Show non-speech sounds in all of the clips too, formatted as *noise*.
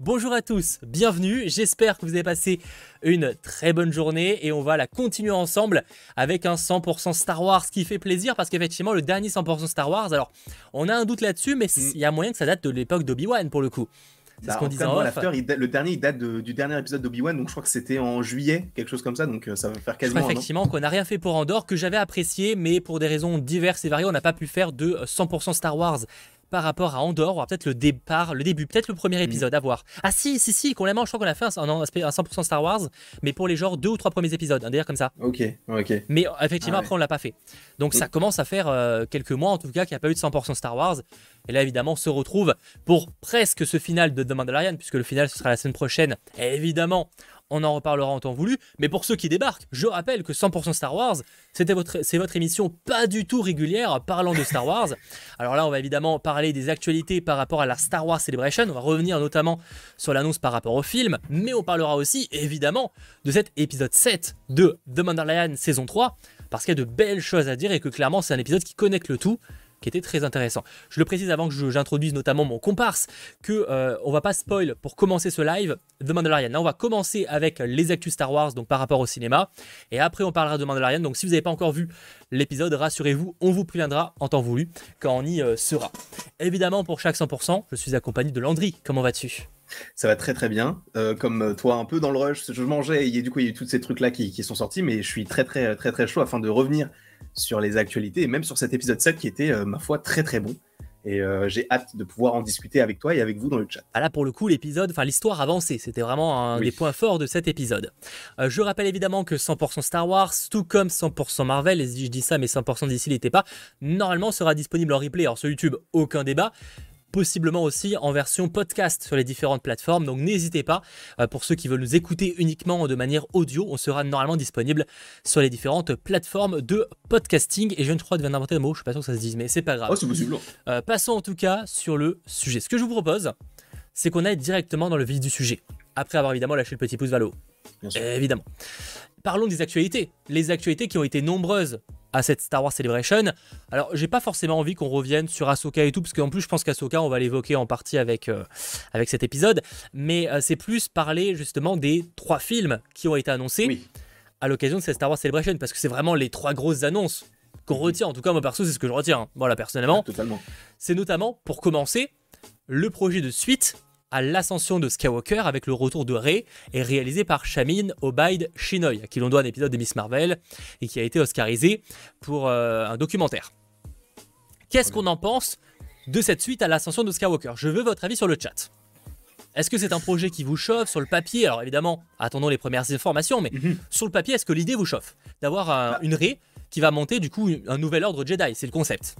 Bonjour à tous, bienvenue, j'espère que vous avez passé une très bonne journée et on va la continuer ensemble avec un 100% Star Wars qui fait plaisir parce qu'effectivement le dernier 100% Star Wars, alors on a un doute là-dessus mais Mm. il y a moyen que ça date de l'époque d'Obi-Wan pour le coup. C'est Bah, ce qu'on disait en off. date- le dernier, il date de- du dernier épisode d'Obi-Wan, donc je crois que c'était en juillet, quelque chose comme ça, donc euh, ça va faire Je crois quasiment effectivement qu'on n'a rien fait pour Andorre, que j'avais apprécié, mais pour des raisons diverses et variées, on n'a pas pu faire de 100% Star Wars par rapport à Andorre. On va peut-être le départ, le début, peut-être le Mm. premier épisode à voir. Ah si, si, si, complètement, je crois qu'on a fait un, un un 100% Star Wars, mais pour les genres deux ou trois premiers épisodes, un délire comme ça. Ok, ok. Mais euh, effectivement, Ah ouais. après, on l'a pas fait. Donc Mm. ça commence à faire euh, quelques mois, en tout cas, qu'il n'y a pas eu de 100% Star Wars. Et là, évidemment, on se retrouve pour presque ce final de The Mandalorian, puisque le final, ce sera la semaine prochaine. Évidemment, on en reparlera en temps voulu. Mais pour ceux qui débarquent, je rappelle que 100% Star Wars, c'était votre, c'est votre émission pas du tout régulière parlant de Star Wars. Alors là, on va évidemment parler des actualités par rapport à la Star Wars Celebration. On va revenir notamment sur l'annonce par rapport au film. Mais on parlera aussi, évidemment, de cet épisode 7 de The Mandalorian saison 3. Parce qu'il y a de belles choses à dire et que clairement, c'est un épisode qui connecte le tout qui était très intéressant. Je le précise avant que j'introduise notamment mon comparse, que euh, on va pas spoil pour commencer ce live The Mandalorian. Là, on va commencer avec les actus Star Wars, donc par rapport au cinéma, et après on parlera de Mandalorian. Donc si vous n'avez pas encore vu l'épisode, rassurez-vous, on vous préviendra en temps voulu quand on y euh, sera. Évidemment, pour chaque 100%, je suis accompagné de Landry. Comment vas-tu? Ça va très très bien. Euh, comme euh, toi, un peu dans le rush, je mangeais, et du coup, il y a eu tous ces trucs-là qui, qui sont sortis, mais je suis très très très très chaud afin de revenir sur les actualités, et même sur cet épisode 7 qui était, euh, ma foi, très très bon. Et euh, j'ai hâte de pouvoir en discuter avec toi et avec vous dans le chat. Ah là, pour le coup, l'épisode, enfin l'histoire avancée, c'était vraiment un Oui. des points forts de cet épisode. Euh, je rappelle évidemment que 100% Star Wars, tout comme 100% Marvel, et si je dis ça, mais 100% d'ici n'était pas, normalement sera disponible en replay. Alors sur YouTube, aucun débat. Possiblement aussi en version podcast sur les différentes plateformes. Donc n'hésitez pas, euh, pour ceux qui veulent nous écouter uniquement de manière audio, on sera normalement disponible sur les différentes plateformes de podcasting. Et je ne crois je viens d'inventer un mot, je suis pas sûr que ça se dise, mais c'est pas grave. Oh, c'est possible. Euh, passons en tout cas sur le sujet. Ce que je vous propose, c'est qu'on aille directement dans le vif du sujet. Après avoir évidemment lâché le petit pouce vers le haut. Évidemment. Parlons des actualités. Les actualités qui ont été nombreuses à cette Star Wars Celebration. Alors, j'ai pas forcément envie qu'on revienne sur Ahsoka et tout, parce qu'en plus, je pense qu'Ahsoka, on va l'évoquer en partie avec, euh, avec cet épisode. Mais euh, c'est plus parler justement des trois films qui ont été annoncés Oui. à l'occasion de cette Star Wars Celebration, parce que c'est vraiment les trois grosses annonces qu'on retient. En tout cas, moi perso, c'est ce que je retiens. hein. Voilà, personnellement Totalement. c'est notamment, pour commencer, le projet de suite à l'ascension de Skywalker avec le retour de Rey est réalisé par Shamin Obaid Chinoy, à qui l'on doit un épisode de Miss Marvel et qui a été oscarisé pour euh, un documentaire. Qu'est-ce qu'on en pense de cette suite à l'ascension de Skywalker? Je veux votre avis sur le chat. Est-ce que c'est un projet qui vous chauffe sur le papier? Alors évidemment, attendons les premières informations, mais Mhm. sur le papier, est-ce que l'idée vous chauffe D'avoir un- Bah. une Rey qui va monter du coup un nouvel ordre Jedi, c'est le concept.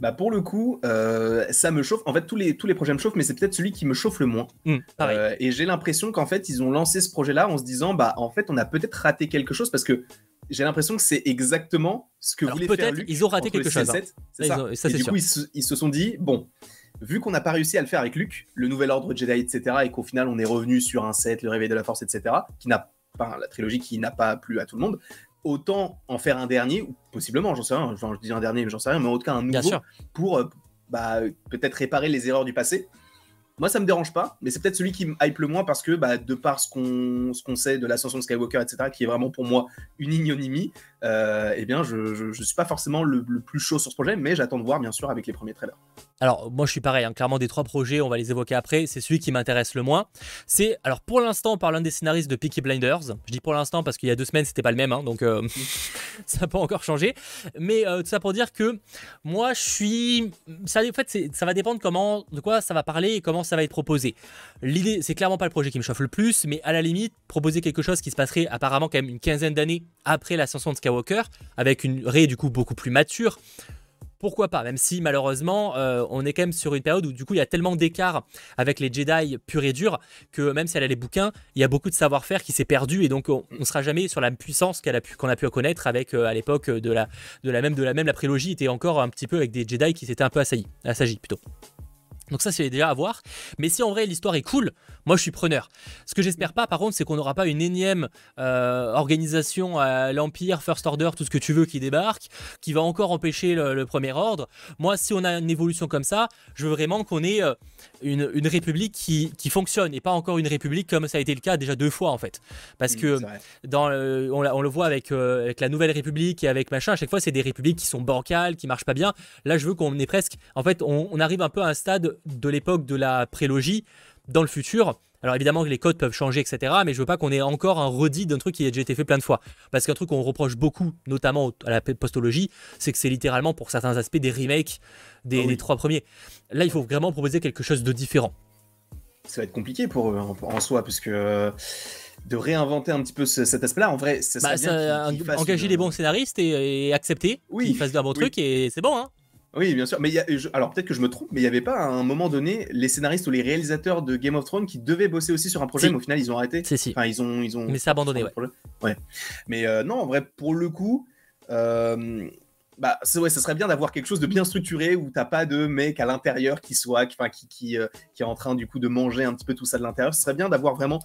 Bah pour le coup, euh, ça me chauffe. En fait, tous les, tous les projets me chauffent, mais c'est peut-être celui qui me chauffe le moins. Hmm. Euh, et j'ai l'impression qu'en fait, ils ont lancé ce projet-là en se disant, bah en fait, on a peut-être raté quelque chose parce que j'ai l'impression que c'est exactement ce que Alors, voulait faire Luc ils ont raté quelque chose, hein. 6 et le 7. C'est Ça, ont- ça, et du sûr. coup, ils se, ils se sont dit, bon, vu qu'on n'a pas réussi à le faire avec Luc, le nouvel ordre Jedi, etc., et qu'au final, on est revenu sur un 7, le réveil de la force, etc., qui n'a pas la trilogie qui n'a pas plu à tout le monde. Autant en faire un dernier, ou possiblement, j'en sais rien, enfin, je dis un dernier, mais j'en sais rien, mais en tout cas un nouveau pour euh, bah, peut-être réparer les erreurs du passé. Moi, ça me dérange pas, mais c'est peut-être celui qui me hype le moins parce que, bah, de par ce qu'on qu'on sait de l'ascension de Skywalker, etc., qui est vraiment pour moi une ignominie, euh, eh bien, je, je suis pas forcément le, le plus chaud sur ce projet, mais j'attends de voir, bien sûr, avec les premiers trailers. Alors, moi, je suis pareil. hein. Clairement, des trois projets, on va les évoquer après. C'est celui qui m'intéresse le moins. C'est, alors, pour l'instant, par l'un des scénaristes de Peaky Blinders. Je dis pour l'instant parce qu'il y a deux semaines, c'était pas le même, hein, donc euh, *laughs* ça pas encore changé. Mais euh, tout ça pour dire que moi, je suis. Ça, en fait, ça va dépendre comment, de quoi ça va parler et comment ça va être proposé. L'idée, c'est clairement pas le projet qui me chauffe le plus, mais à la limite, proposer quelque chose qui se passerait apparemment quand même une quinzaine d'années après l'ascension de Skywalker, avec une Rey du coup beaucoup plus mature pourquoi pas, même si malheureusement euh, on est quand même sur une période où du coup il y a tellement d'écart avec les Jedi purs et durs que même si elle a les bouquins, il y a beaucoup de savoir-faire qui s'est perdu et donc on, on sera jamais sur la puissance qu'on a pu connaître avec euh, à l'époque de la même de la même la prélogie était encore un petit peu avec des Jedi qui s'étaient un peu assaillis, assagis plutôt. Donc ça, c'est déjà à voir. Mais si en vrai l'histoire est cool, moi je suis preneur. Ce que j'espère pas, par contre, c'est qu'on n'aura pas une énième euh, organisation à l'Empire, First Order, tout ce que tu veux qui débarque, qui va encore empêcher le, Premier Ordre. Moi, si on a une évolution comme ça, je veux vraiment qu'on ait euh, une, république qui, fonctionne et pas encore une république comme ça a été le cas déjà deux fois en fait. Parce mmh, que on, le voit avec, euh, avec la Nouvelle République et avec machin, à chaque fois c'est des républiques qui sont bancales, qui marchent pas bien. Là, je veux qu'on ait presque. En fait, on, on arrive un peu à un stade de l'époque de la prélogie dans le futur. Alors évidemment que les codes peuvent changer, etc. Mais je veux pas qu'on ait encore un redit d'un truc qui a déjà été fait plein de fois. Parce qu'un truc qu'on reproche beaucoup, notamment à la postologie, c'est que c'est littéralement pour certains aspects des remakes des, ah trois premiers. Là, il faut vraiment proposer quelque chose de différent. Ça va être compliqué pour eux en, soi, parce que euh, de réinventer un petit peu cet aspect-là, en vrai, ça, bah, ça engager les bons scénaristes et, accepter oui, qu'ils fassent un bon truc et c'est bon, hein. Oui, bien sûr. Mais y a, alors peut-être que je me trompe, mais il n'y avait pas à un moment donné les scénaristes ou les réalisateurs de Game of Thrones qui devaient bosser aussi sur un projet, mais au final ils ont arrêté. Si, si. Enfin, ils ont, ils ont. Mais c'est abandonné, ouais. ouais. Mais euh, non, en vrai, pour le coup, euh, bah, ouais, ça serait bien d'avoir quelque chose de bien structuré où t'as pas de mec à l'intérieur qui soit, qui, qui, qui, euh, qui, est en train du coup de manger un petit peu tout ça de l'intérieur. Ce serait bien d'avoir vraiment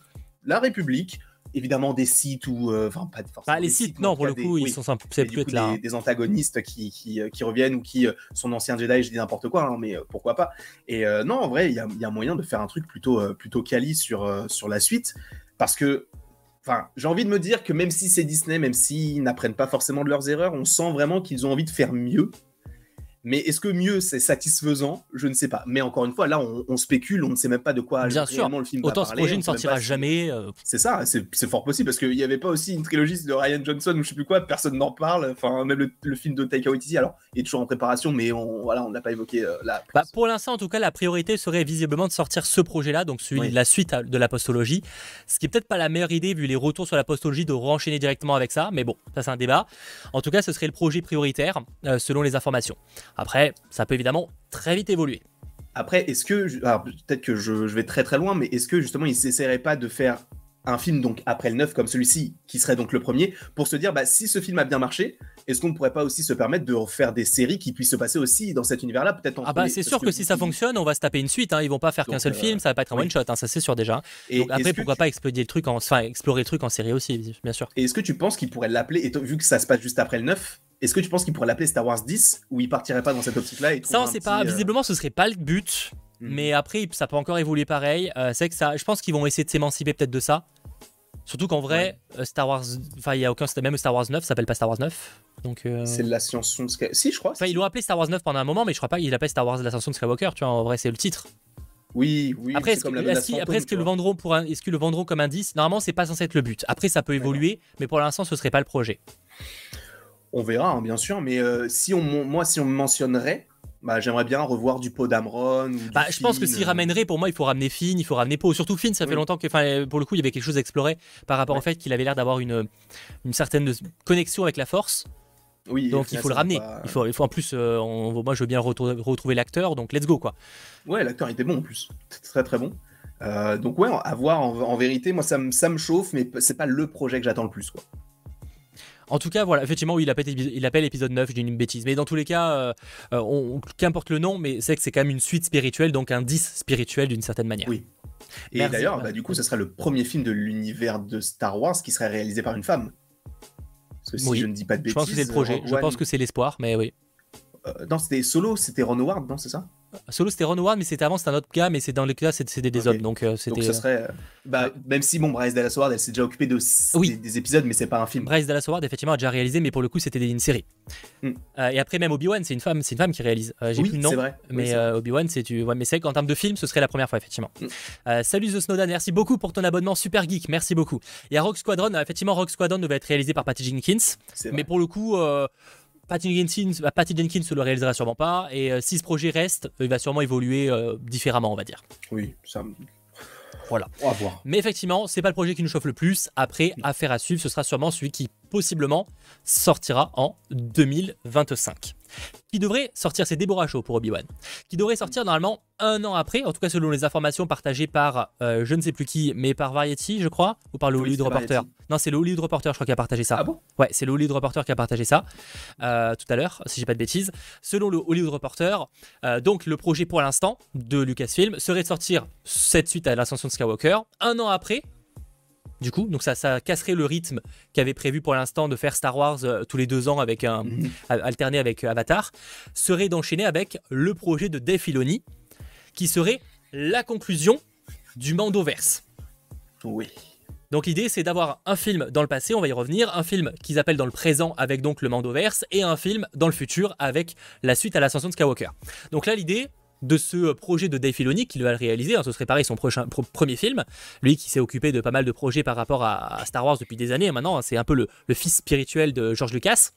la République, évidemment des sites ou euh, enfin pas forcément bah, les sites, non pour le coup ils sont c'est plus être là des, antagonistes qui, qui, euh, qui, reviennent ou qui euh, sont anciens Jedi je dis n'importe quoi hein, mais pourquoi pas. Et non en vrai il y a, y a, moyen de faire un truc plutôt plutôt quali sur sur la suite parce que Enfin, j'ai envie de me dire que même si c'est Disney, même s'ils n'apprennent pas forcément de leurs erreurs, on sent vraiment qu'ils ont envie de faire mieux mais est-ce que mieux c'est satisfaisant? Je ne sais pas. Mais encore une fois, là, on, spécule, on ne sait même pas de quoi Bien sûr. le film Autant ce projet ne sortira jamais. Euh. C'est ça, c'est fort possible parce qu'il n'y avait pas aussi une trilogie de Ryan Johnson ou je sais plus quoi, personne n'en parle. Enfin, même le, film de Taika Waititi, alors il est toujours en préparation, mais on voilà, on n'a pas évoqué euh, là. Bah, pour l'instant, en tout cas, la priorité serait visiblement de sortir ce projet-là, donc celui de la suite de la postologie. Ce qui est peut-être pas la meilleure idée vu les retours sur la postologie de renchaîner directement avec ça, mais bon, ça c'est un débat. En tout cas, ce serait le projet prioritaire euh, selon les informations. Après, ça peut évidemment très vite évoluer. Après, est-ce que, peut-être que je, vais très très loin, mais est-ce que justement ils s'essaieraient pas de faire un film donc après le 9 comme celui-ci, qui serait donc le premier, pour se dire bah, si ce film a bien marché, est-ce qu'on ne pourrait pas aussi se permettre de faire des séries qui puissent se passer aussi dans cet univers-là peut-être Ah bah c'est sûr que, si ça fonctionne, on va se taper une suite. Hein. Ils vont pas faire qu'un seul euh, film, ça va pas être un one shot, hein, ça c'est sûr déjà. Et donc, après pourquoi pas explorer le truc, en... enfin explorer le truc en série aussi, bien sûr. Et est-ce que tu penses qu'ils pourraient l'appeler, vu que ça se passe juste après le 9, est-ce que tu penses qu'il pourrait l'appeler Star Wars 10 ou il partirait pas dans cette optique-là Ça, on sait pas. Euh, Visiblement, ce serait pas le but. Hmm. Mais après, ça peut encore évoluer pareil. Euh, c'est que ça, je pense qu'ils vont essayer de s'émanciper peut-être de ça. Surtout qu'en vrai, euh, Star Wars, enfin, il y a aucun, même Star Wars 9 s'appelle pas Star Wars 9. Donc, c'est l'ascension de Skywalker. Si, je crois. Enfin, ils l'ont appelé Star Wars 9 pendant un moment, mais je crois pas qu'il l'appelle Star Wars l'ascension de Skywalker. Tu vois, en vrai, c'est le titre. Oui, oui. Après, est-ce, est qu'ils le vendront pour un, est-ce qu'ils le vendront comme indice? Normalement, c'est pas censé être le but. Après, ça peut évoluer, mais pour l'instant, ce serait pas le projet. On verra, hein, bien sûr, mais euh, si on, moi, si on me mentionnerait, bah, j'aimerais bien revoir du pot d'Amron. Bah, je pense que s'il euh. ramènerait, pour moi, il faut ramener Finn, il faut ramener Poe. Surtout Finn, ça fait longtemps que, pour le coup, il y avait quelque chose à explorer par rapport au fait qu'il avait l'air d'avoir une, une certaine connexion avec la Force. Oui, donc il faut le ramener. Il, faut, il faut en plus, euh, moi je veux bien retrouver l'acteur, donc let's go quoi. Ouais, l'acteur était bon en plus, très très bon. donc ouais, à voir en, vérité, moi ça me, ça me chauffe, mais c'est pas le projet que j'attends le plus quoi. En tout cas, voilà, effectivement, oui, il appelle, il appelle épisode 9, je dis une bêtise. Mais dans tous les cas, euh, euh, qu'importe le nom, mais c'est que c'est quand même une suite spirituelle, donc un 10 spirituel d'une certaine manière. Oui. Et d'ailleurs, bah, du coup, ce serait le premier film de l'univers de Star Wars qui serait réalisé par une femme. Parce que si je ne dis pas de bêtises. Je pense que c'est le projet, je pense que c'est l'espoir, mais oui. Euh, non, c'était Solo, c'était Ron Howard, non, c'est ça? Solo c'était Ron Howard, mais c'était avant, c'était un autre gars, mais c'est dans le cas, c'était des hommes. Donc, euh, c'était. Donc, ce serait. Euh, bah, même si, bon, Bryce Dallas Howard, elle s'est déjà occupée de, des, épisodes, mais c'est pas un film. Bryce Dallas Howard, effectivement, a déjà réalisé, mais pour le coup, c'était une série. Hmm. et après, même Obi-Wan, c'est une femme, c'est une femme qui réalise. J'ai plus le nom. Vrai. Mais Obi-Wan, c'est tu. Ouais, mais c'est qu'en termes de film, ce serait la première fois, effectivement. Hmm. salut The Snowden, merci beaucoup pour ton abonnement Super Geek, merci beaucoup. Il y a Rock Squadron, effectivement, Rock Squadron devait être réalisé par Patty Jenkins, mais pour le coup. Patty Jenkins, bah, Patty Jenkins ne le réalisera sûrement pas. Et euh, si ce projet reste, il va sûrement évoluer euh, différemment, on va dire. Oui, ça. Voilà. On va voir. Mais effectivement, c'est pas le projet qui nous chauffe le plus. Après, affaire à suivre, ce sera sûrement celui qui possiblement sortira en 2025 qui devrait sortir, c'est Deborah Shaw pour Obi-Wan, qui devrait sortir normalement un an après, en tout cas selon les informations partagées par euh, je ne sais plus qui, mais par Variety, je crois, ou par le Hollywood Reporter. Non, c'est le Hollywood Reporter, je crois, qui a partagé ça. Ah bon? Ouais, c'est le Hollywood Reporter qui a partagé ça euh, tout à l'heure, si j'ai pas de bêtises. Selon le Hollywood Reporter, euh, donc le projet pour l'instant de Lucasfilm serait de sortir cette suite à l'ascension de Skywalker un an après, du coup. Donc ça, ça casserait le rythme qu'avait prévu pour l'instant de faire Star Wars euh, tous les deux ans avec un Mhm. alterné avec euh, Avatar, serait d'enchaîner avec le projet de Dave Filoni, qui serait la conclusion du Mandoverse. Oui. Donc l'idée c'est d'avoir un film dans le passé, on va y revenir, un film qu'ils appellent dans le présent avec donc le Mandoverse et un film dans le futur avec la suite à l'ascension de Skywalker. Donc là l'idée de ce projet de Dave Filoni qui va le réaliser, hein, ce serait pareil son prochain pro- premier film, lui qui s'est occupé de pas mal de projets par rapport à, à Star Wars depuis des années hein, maintenant, hein, c'est un peu le, le fils spirituel de George Lucas.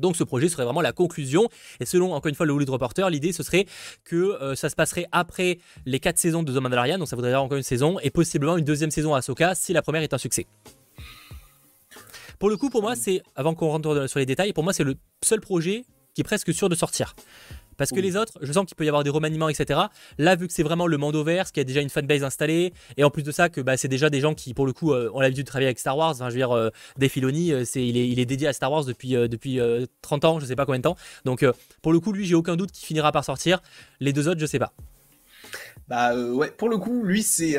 Donc ce projet serait vraiment la conclusion. Et selon, encore une fois, le Hollywood Reporter, l'idée ce serait que euh, ça se passerait après les quatre saisons de The Mandalorian, donc ça voudrait dire encore une saison, et possiblement une deuxième saison à Ahsoka si la première est un succès. Pour le coup, pour moi, c'est, avant qu'on rentre sur les détails, pour moi c'est le seul projet qui est presque sûr de sortir. Parce que les autres, je sens qu'il peut y avoir des remaniements, etc. Là, vu que c'est vraiment le Mandoverse, qui a déjà une fanbase installée, et en plus de ça, que bah, c'est déjà des gens qui, pour le coup, euh, ont l'habitude de travailler avec Star Wars. Enfin, je veux dire, euh, Dave Filoni, euh, c'est, il, est, il est dédié à Star Wars depuis, euh, depuis euh, 30 ans, je sais pas combien de temps. Donc, pour le coup, lui, j'ai aucun doute qu'il finira par sortir. Les deux autres, je sais pas. Bah ouais, pour le coup, lui, c'est.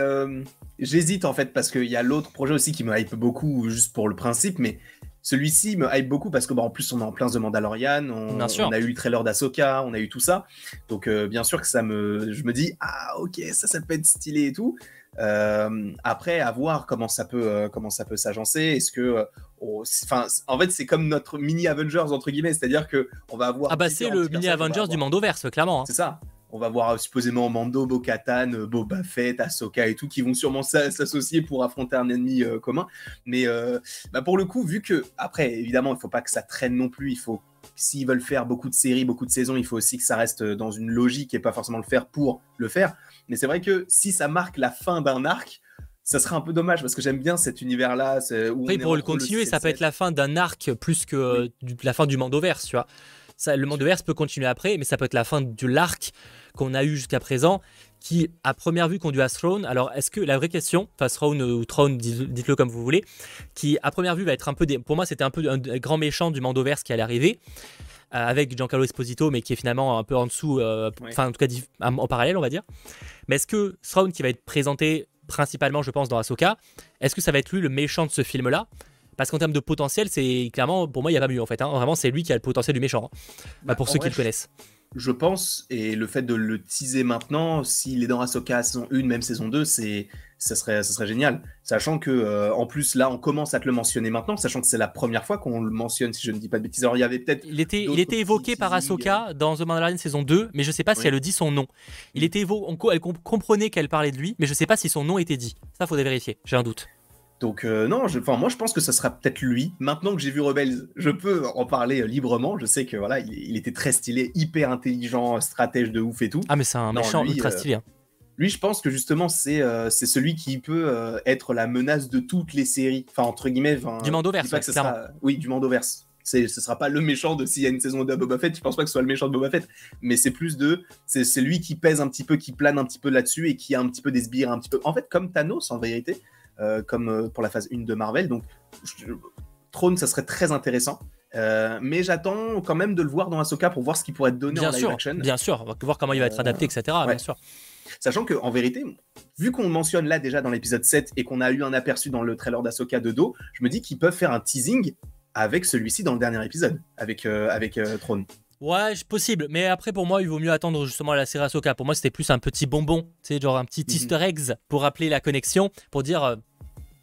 J'hésite en fait, parce qu'il y a l'autre projet aussi qui me hype beaucoup, juste pour le principe, mais celui-ci me hype beaucoup parce que, bah, en plus, on est en plein The Mandalorian, on, on a eu le trailer d'Asoka, on a eu tout ça. Donc, euh, bien sûr que ça me. Je me dis, ah, ok, ça, ça peut être stylé et tout. Euh, après, à voir comment ça peut, euh, comment ça peut s'agencer. Est-ce que, enfin, en fait, c'est comme notre mini Avengers entre guillemets, c'est-à-dire que on va avoir. Ah bah, c'est le mini Avengers du. Mandoverse, clairement. hein. C'est ça. On va voir euh, supposément Mando, Bo-Katan, euh, Boba Fett, Ahsoka et tout qui vont sûrement s'a- s'associer pour affronter un ennemi euh, commun. Mais euh, bah, pour le coup, vu que après, évidemment, il faut pas que ça traîne non plus. Il faut s'ils veulent faire beaucoup de séries, beaucoup de saisons, il faut aussi que ça reste dans une logique et pas forcément le faire pour le faire. Mais c'est vrai que si ça marque la fin d'un arc, ça serait un peu dommage parce que j'aime bien cet univers-là. Après, pour le continuer, ça peut 7-7. être la fin d'un arc plus que la fin du Mandoverse, tu vois. Ça, le Mandoverse peut continuer après, mais ça peut être la fin de l'arc qu'on a eu jusqu'à présent, qui, à première vue, conduit à Throne. Alors, est-ce que la vraie question, enfin Throne ou Throne, dites-le comme vous voulez, qui, à première vue, va être un peu. Des... Pour moi, c'était un peu un des grands méchant du Mandoverse qui allait arriver, euh, avec Giancarlo Esposito, mais qui est finalement un peu en dessous, euh, Ouais. enfin, en tout cas, en parallèle, on va dire. Mais est-ce que Throne, qui va être présenté principalement, je pense, dans Ahsoka, est-ce que ça va être lui le méchant de ce film-là? Parce qu'en termes de potentiel, c'est clairement, pour moi, il n'y a pas mieux en fait. hein. Vraiment, c'est lui qui a le potentiel du méchant. hein. Bah, Bah, pour ceux vrai, qui le connaissent. Je pense, et le fait de le teaser maintenant, s'il est dans Ahsoka saison 1, même saison 2, c'est, ça, serait, ça serait génial. Sachant que, euh, en plus, là, on commence à te le mentionner maintenant, sachant que c'est la première fois qu'on le mentionne, si je ne dis pas de bêtises. Alors, il y avait peut-être. Il était, il était évoqué par teasings, Ahsoka dans The Mandalorian saison 2, mais je sais pas si Oui. elle le dit son nom. Il était évo- elle comp- comprenait qu'elle parlait de lui, mais je sais pas si son nom était dit. Ça, faudrait vérifier. J'ai un doute. Donc, euh, non, je, moi, je pense que ça sera peut-être lui. Maintenant que j'ai vu Rebels, je peux en parler euh, librement. Je sais que, voilà, il, il était très stylé, hyper intelligent, stratège de ouf et tout. Ah, mais c'est un Non, méchant lui, ultra euh, stylé. hein. Lui, je pense que justement, c'est c'est celui qui peut être la menace de toutes les séries. Enfin, entre guillemets. Du Mandoverse, ouais, sera- Oui, du Mandoverse. Ce sera pas le méchant de s'il y a une saison 2 à Boba Fett. Je pense pas que ce soit le méchant de Boba Fett. Mais c'est plus de. C'est, c'est lui qui pèse un petit peu, qui plane un petit peu là-dessus et qui a un petit peu des sbires, un petit peu. En fait, comme Thanos, en vérité. Euh, comme euh, pour la phase 1 de Marvel. Donc, je- Throne, ça serait très intéressant. Euh, mais j'attends quand même de le voir dans Ahsoka pour voir ce qui pourrait être donné Bien en live sûr, action. bien sûr. Voir comment il va être adapté, etc. Bien ouais. sûr. Sachant que en vérité, vu qu'on mentionne là déjà dans l'épisode 7 et qu'on a eu un aperçu dans le trailer d'Asoka de dos, je me dis qu'ils peuvent faire un teasing avec celui-ci dans le dernier épisode, avec, euh, avec euh, Throne. Ouais, possible. Mais après, pour moi, il vaut mieux attendre justement la série Ahsoka. Pour moi, c'était plus un petit bonbon, tu sais, genre un petit Mhm. Easter eggs pour rappeler la connexion, pour dire euh,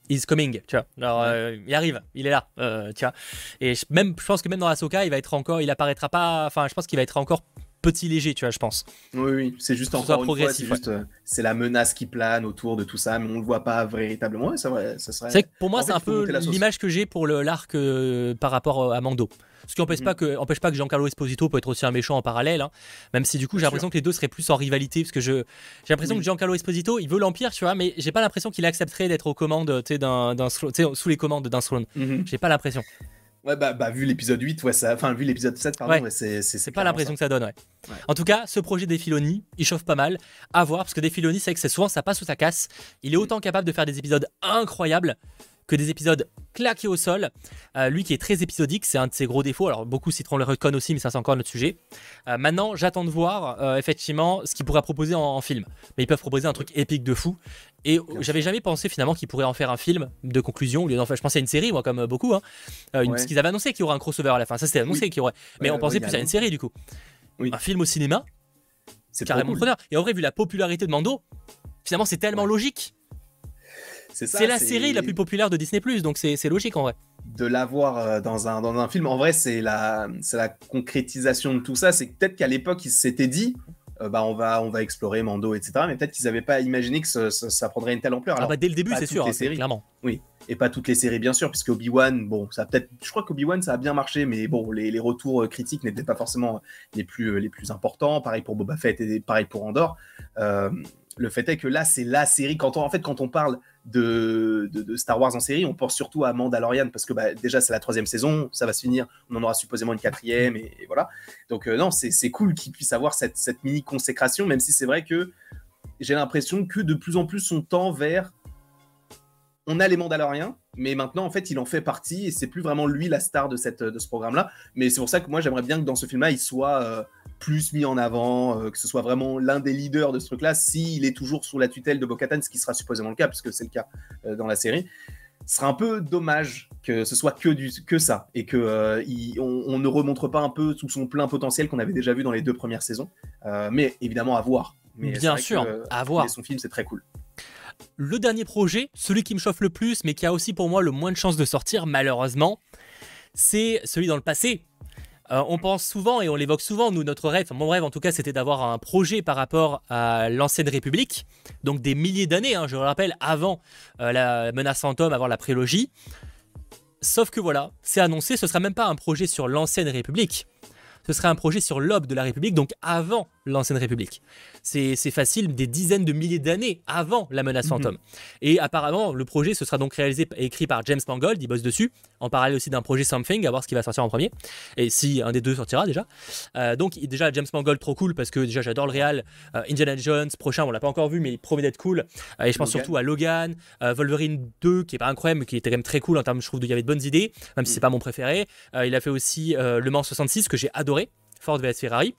he's coming, tu vois. Ouais. euh, il arrive, il est là, euh, tu vois. Et je- même, je pense que même dans Ahsoka, il va être encore, il apparaîtra pas. Enfin, je pense qu'il va être encore petit léger, tu vois, je pense. Oui, oui, c'est juste encore une fois, c'est juste, euh, c'est la menace qui plane autour de tout ça, mais on le voit pas véritablement. c'est vrai, ça serait. C'est pour moi, c'est un peu l'image que j'ai pour l'arc euh, par rapport à Mando. Ce qui n'empêche mm. pas que, empêche pas que Giancarlo Esposito peut être aussi un méchant en parallèle, hein. même si du coup j'ai l'impression que les deux seraient plus en rivalité, parce que je, j'ai l'impression que Giancarlo Esposito, il veut l'empire, tu vois, mais j'ai pas l'impression qu'il accepterait d'être aux commandes, tu sais, sous les commandes d'un throne. Mm-hmm. J'ai pas l'impression. Ouais, bah, bah, vu l'épisode 8, ouais, ça... enfin, vu l'épisode 7, pardon, c'est, c'est, pas l'impression que ça donne, ouais. En tout cas, ce projet des Filoni, il chauffe pas mal. À voir, parce que des Filoni, c'est que c'est souvent ça passe ou ça casse. Il est autant capable de faire des épisodes incroyables que des épisodes claqués au sol. Euh, lui qui est très épisodique, c'est un de ses gros défauts. Alors beaucoup citeront le recon aussi, mais ça c'est encore notre sujet. Euh, maintenant, j'attends de voir euh, effectivement ce qu'il pourrait proposer en, film. Mais ils peuvent proposer un truc épique de fou. Et j'avais jamais pensé finalement qu'ils pourraient en faire un film de conclusion. je pensais à une série, moi, comme beaucoup. Hein. Parce qu'ils avaient annoncé qu'il y aurait un crossover à la fin. Ça c'était annoncé qu'il y aurait. Mais on pensait plus à une série du coup. Un film au cinéma. C'est carrément preneur. Et en vrai, vu la popularité de Mando, finalement c'est tellement logique c'est la série la plus populaire de Disney ⁇ donc c'est logique en vrai. De l'avoir euh, dans un, dans un film, en vrai, c'est la, la concrétisation de tout ça. C'est peut-être qu'à l'époque, ils s'étaient dit, euh, bah, on, va, on va explorer Mando, etc. Mais peut-être qu'ils n'avaient pas imaginé que ça, prendrait une telle ampleur. Alors, bah, dès le début, c'est sûr, hein, clairement. Oui, et pas toutes les séries, bien sûr, puisque Obi-Wan, bon, ça peut-être, je crois qu'Obi-Wan, ça a bien marché, mais bon, les, les retours euh, critiques n'étaient pas forcément les plus, les plus importants. Pareil pour Boba Fett et pareil pour Andorre. le fait est que là, c'est la série. Quand on, en fait, quand on parle de, Star Wars en série, on pense surtout à Mandalorian parce que bah, déjà c'est la troisième saison, ça va se finir, on en aura supposément une quatrième et, voilà. Donc euh, non, c'est cool qu'il puisse avoir cette, mini consécration, même si c'est vrai que j'ai l'impression que de plus en plus on tend vers on a les Mandaloriens, mais maintenant en fait il en fait partie et c'est plus vraiment lui la star de, cette, de ce programme-là. Mais c'est pour ça que moi j'aimerais bien que dans ce film-là il soit euh, plus mis en avant, euh, que ce soit vraiment l'un des leaders de ce truc-là, s'il est toujours sous la tutelle de Bo-Katan, ce qui sera supposément le cas, puisque c'est le cas euh, dans la série. Ce sera un peu dommage que ce soit que, du, que ça et que on, ne remontre pas un peu tout son plein potentiel qu'on avait déjà vu dans les deux premières saisons. mais évidemment, à voir. Mais Bien sûr, à voir. Son film, c'est très cool. Le dernier projet, celui qui me chauffe le plus, mais qui a aussi pour moi le moins de chances de sortir, malheureusement, c'est celui dans le passé, euh, on pense souvent et on l'évoque souvent, nous, notre rêve, mon rêve en tout cas, c'était d'avoir un projet par rapport à l'ancienne République, donc des milliers d'années, hein, je le rappelle, avant euh, la menace fantôme, avant la prélogie. Sauf que voilà, c'est annoncé, ce sera même pas un projet sur l'ancienne République, ce serait un projet sur l'aube de la République, donc avant l'ancienne République. C'est facile, des dizaines de milliers d'années avant la menace mhm. fantôme. Et apparemment, le projet, ce sera donc réalisé et écrit par James Mangold, il bosse dessus, en parallèle aussi d'un projet Something, à voir ce qui va sortir en premier, et si un des deux sortira déjà. Euh, donc déjà, James Mangold, trop cool, parce que déjà j'adore le réal. Euh, Indiana Jones, prochain, on l'a pas encore vu, mais il promet d'être cool. Euh, et je pense surtout à Logan, Wolverine 2, qui est pas incroyable, mais qui était quand même très cool en termes, je trouve, qu'il y avait de bonnes idées, même si c'est mm. pas mon préféré. il a fait aussi Le Mans 66, que j'ai adoré, Ford vs Ferrari.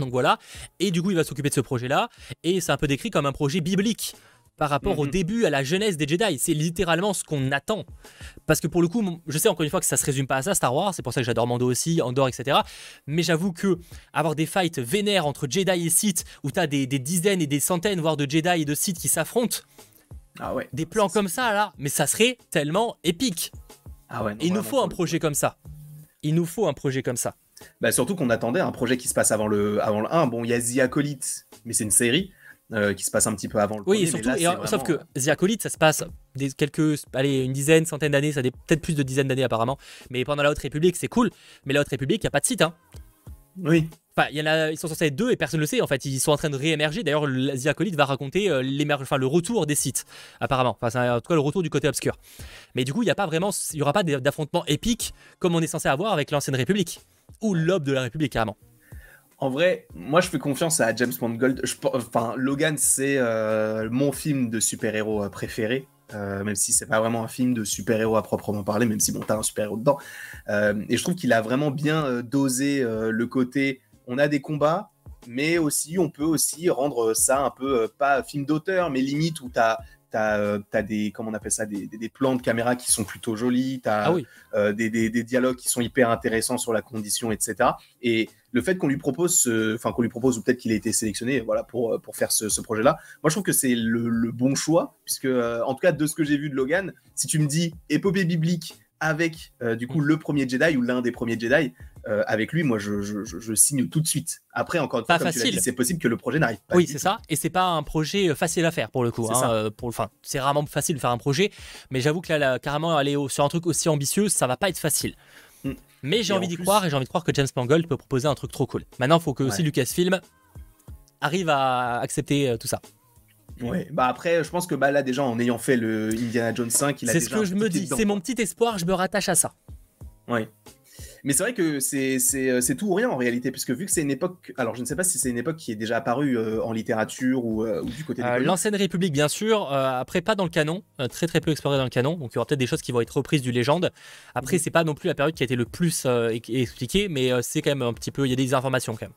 Donc voilà, et du coup il va s'occuper de ce projet-là, et c'est un peu décrit comme un projet biblique par rapport au mhm. début, à la jeunesse des Jedi. C'est littéralement ce qu'on attend. Parce que pour le coup, je sais encore une fois que ça se résume pas à ça, Star Wars, c'est pour ça que j'adore Mando aussi, Andor, etc. Mais j'avoue que avoir des fights vénères entre Jedi et Sith, où tu as des, dizaines et des centaines, voire de Jedi et de Sith qui s'affrontent, ah ouais, des plans comme ça, là, mais ça serait tellement épique. Ah ouais, Il nous faut un projet comme ça. Il nous faut un projet comme ça. Bah, surtout qu'on attendait un projet qui se passe avant le, avant le 1. Bon, il y a The Acolyte, mais c'est une série. Euh, qui se passe un petit peu avant le oui, surtout, sauf que The Acolyte, ça se passe des, quelques, allez, une dizaine, centaine d'années, ça peut-être plus de dizaines d'années apparemment. Mais pendant la Haute République, c'est cool. Mais la Haute République, il n'y a pas de site. Hein. Oui. Enfin, y en a, ils sont censés être deux et personne ne le sait. En fait, ils sont en train de réémerger. D'ailleurs, The Acolyte va raconter euh, enfin, le retour des sites, apparemment. Enfin, en tout cas, le retour du côté obscur. Mais du coup, il n'y a pas vraiment, il y aura pas d'affrontement épique comme on est censé avoir avec l'ancienne République ou l'aube de la République carrément. En vrai, moi je fais confiance à James Mangold. enfin, Logan, c'est euh, mon film de super-héros euh, préféré. Euh, même si c'est pas vraiment un film de super-héros à proprement parler, même si bon, t'as un super-héros dedans. et je trouve qu'il a vraiment bien dosé le côté on a des combats, mais aussi on peut aussi rendre ça un peu, pas film d'auteur, mais limite où t'as T'as euh, as des, comment on appelle ça, des, des, plans de caméra qui sont plutôt jolis, tu as ah euh, des, des, dialogues qui sont hyper intéressants sur la condition, etc. Et le fait qu'on lui propose, enfin qu'on lui propose, ou peut-être qu'il a été sélectionné voilà, pour, euh, pour faire ce, ce projet-là, moi je trouve que c'est le, le, bon choix, puisque en tout cas de ce que j'ai vu de Logan, si tu me dis épopée biblique avec du coup le premier Jedi ou l'un des premiers Jedi, euh, avec lui, moi, je, je- je- je signe tout de suite. Après, encore une fois, comme facile. c'est possible que le projet n'arrive pas. Oui, c'est ça. Et c'est pas un projet euh, facile à faire pour le coup. C'est hein, euh, pour, enfin, c'est rarement facile de faire un projet, mais j'avoue que là, là, carrément, aller au- sur un truc aussi ambitieux, ça va pas être facile. Mm. Mais j'ai envie en d'y plus- croire et j'ai envie de croire que James Mangold peut proposer un truc trop cool. Maintenant, il faut que aussi. Lucasfilm arrive à accepter tout ça. Ouais. Bah après, je pense que bah là déjà en ayant fait le Indiana Jones 5, il a C'est ce que je me dis. C'est mon petit espoir. Je me rattache à ça. Ouais. Mais c'est vrai que c'est euh, c'est tout ou rien en réalité, puisque vu que c'est une époque, alors je ne sais pas si c'est une époque qui est déjà apparue euh, en littérature ou, euh, ou du côté des. L'ancienne République, bien sûr. après, pas dans le canon. très très peu exploré dans le canon. Donc il y aura peut-être des choses qui vont être reprises du légende. Après, Mhm. c'est pas non plus la période qui a été le plus expliquée, mais c'est quand même un petit peu. Il y a des informations quand même.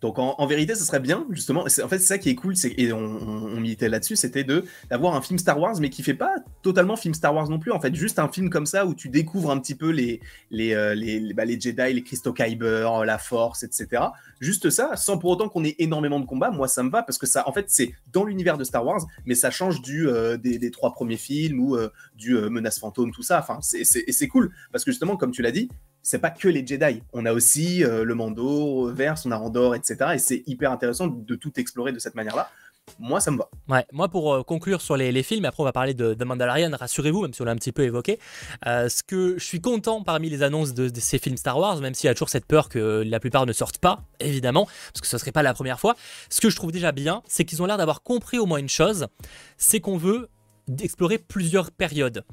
Donc en, vérité, ce serait bien, justement. En fait, c'est ça qui est cool, c'est et on, on, militait là-dessus, c'était d'avoir un film Star Wars, mais qui fait pas totalement film Star Wars non plus. En fait, juste un film comme ça où tu découvres un petit peu les les euh, les, bah, les Jedi, les Crystal Kyber, euh, la Force, etc. Juste ça, sans pour autant qu'on ait énormément de combats. Moi, ça me va parce que ça, en fait, c'est dans l'univers de Star Wars, mais ça change du euh, des, trois premiers films ou euh, du Menace fantôme, tout ça. Enfin, c'est cool parce que justement, comme tu l'as dit, c'est pas que les Jedi. On a aussi euh, le Mando, Verse, on a Andorre, etc. Et c'est hyper intéressant de tout explorer de cette manière-là. Moi, ça me va. Ouais, moi pour euh, conclure sur les, les films, après on va parler de, de Mandalorian, rassurez-vous, même si on l'a un petit peu évoqué, euh, ce que je suis content parmi les annonces de, de ces films Star Wars, même s'il y a toujours cette peur que la plupart ne sortent pas, évidemment, parce que ce serait pas la première fois, ce que je trouve déjà bien, c'est qu'ils ont l'air d'avoir compris au moins une chose, c'est qu'on veut explorer plusieurs périodes.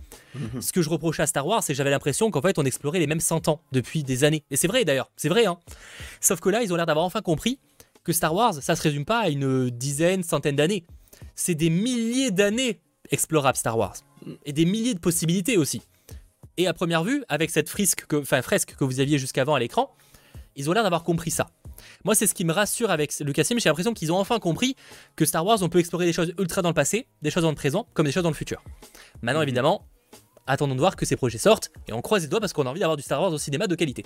Ce que je reprochais à Star Wars, c'est que j'avais l'impression qu'en fait on explorait les mêmes 100 ans depuis des années. Et c'est vrai d'ailleurs, c'est vrai. Hein. Sauf que là, ils ont l'air d'avoir enfin compris que Star Wars, ça se résume pas à une dizaine, centaine d'années. C'est des milliers d'années explorables Star Wars. Et des milliers de possibilités aussi. Et à première vue, avec cette frisque que, enfin, fresque que vous aviez jusqu'avant à l'écran, ils ont l'air d'avoir compris ça. Moi, c'est ce qui me rassure avec Lucasfilm. J'ai l'impression qu'ils ont enfin compris que Star Wars, on peut explorer des choses ultra dans le passé, des choses dans le présent, comme des choses dans le futur. Maintenant, Mhm. évidemment, attendons de voir que ces projets sortent et on croise les doigts parce qu'on a envie d'avoir du Star Wars au cinéma de qualité.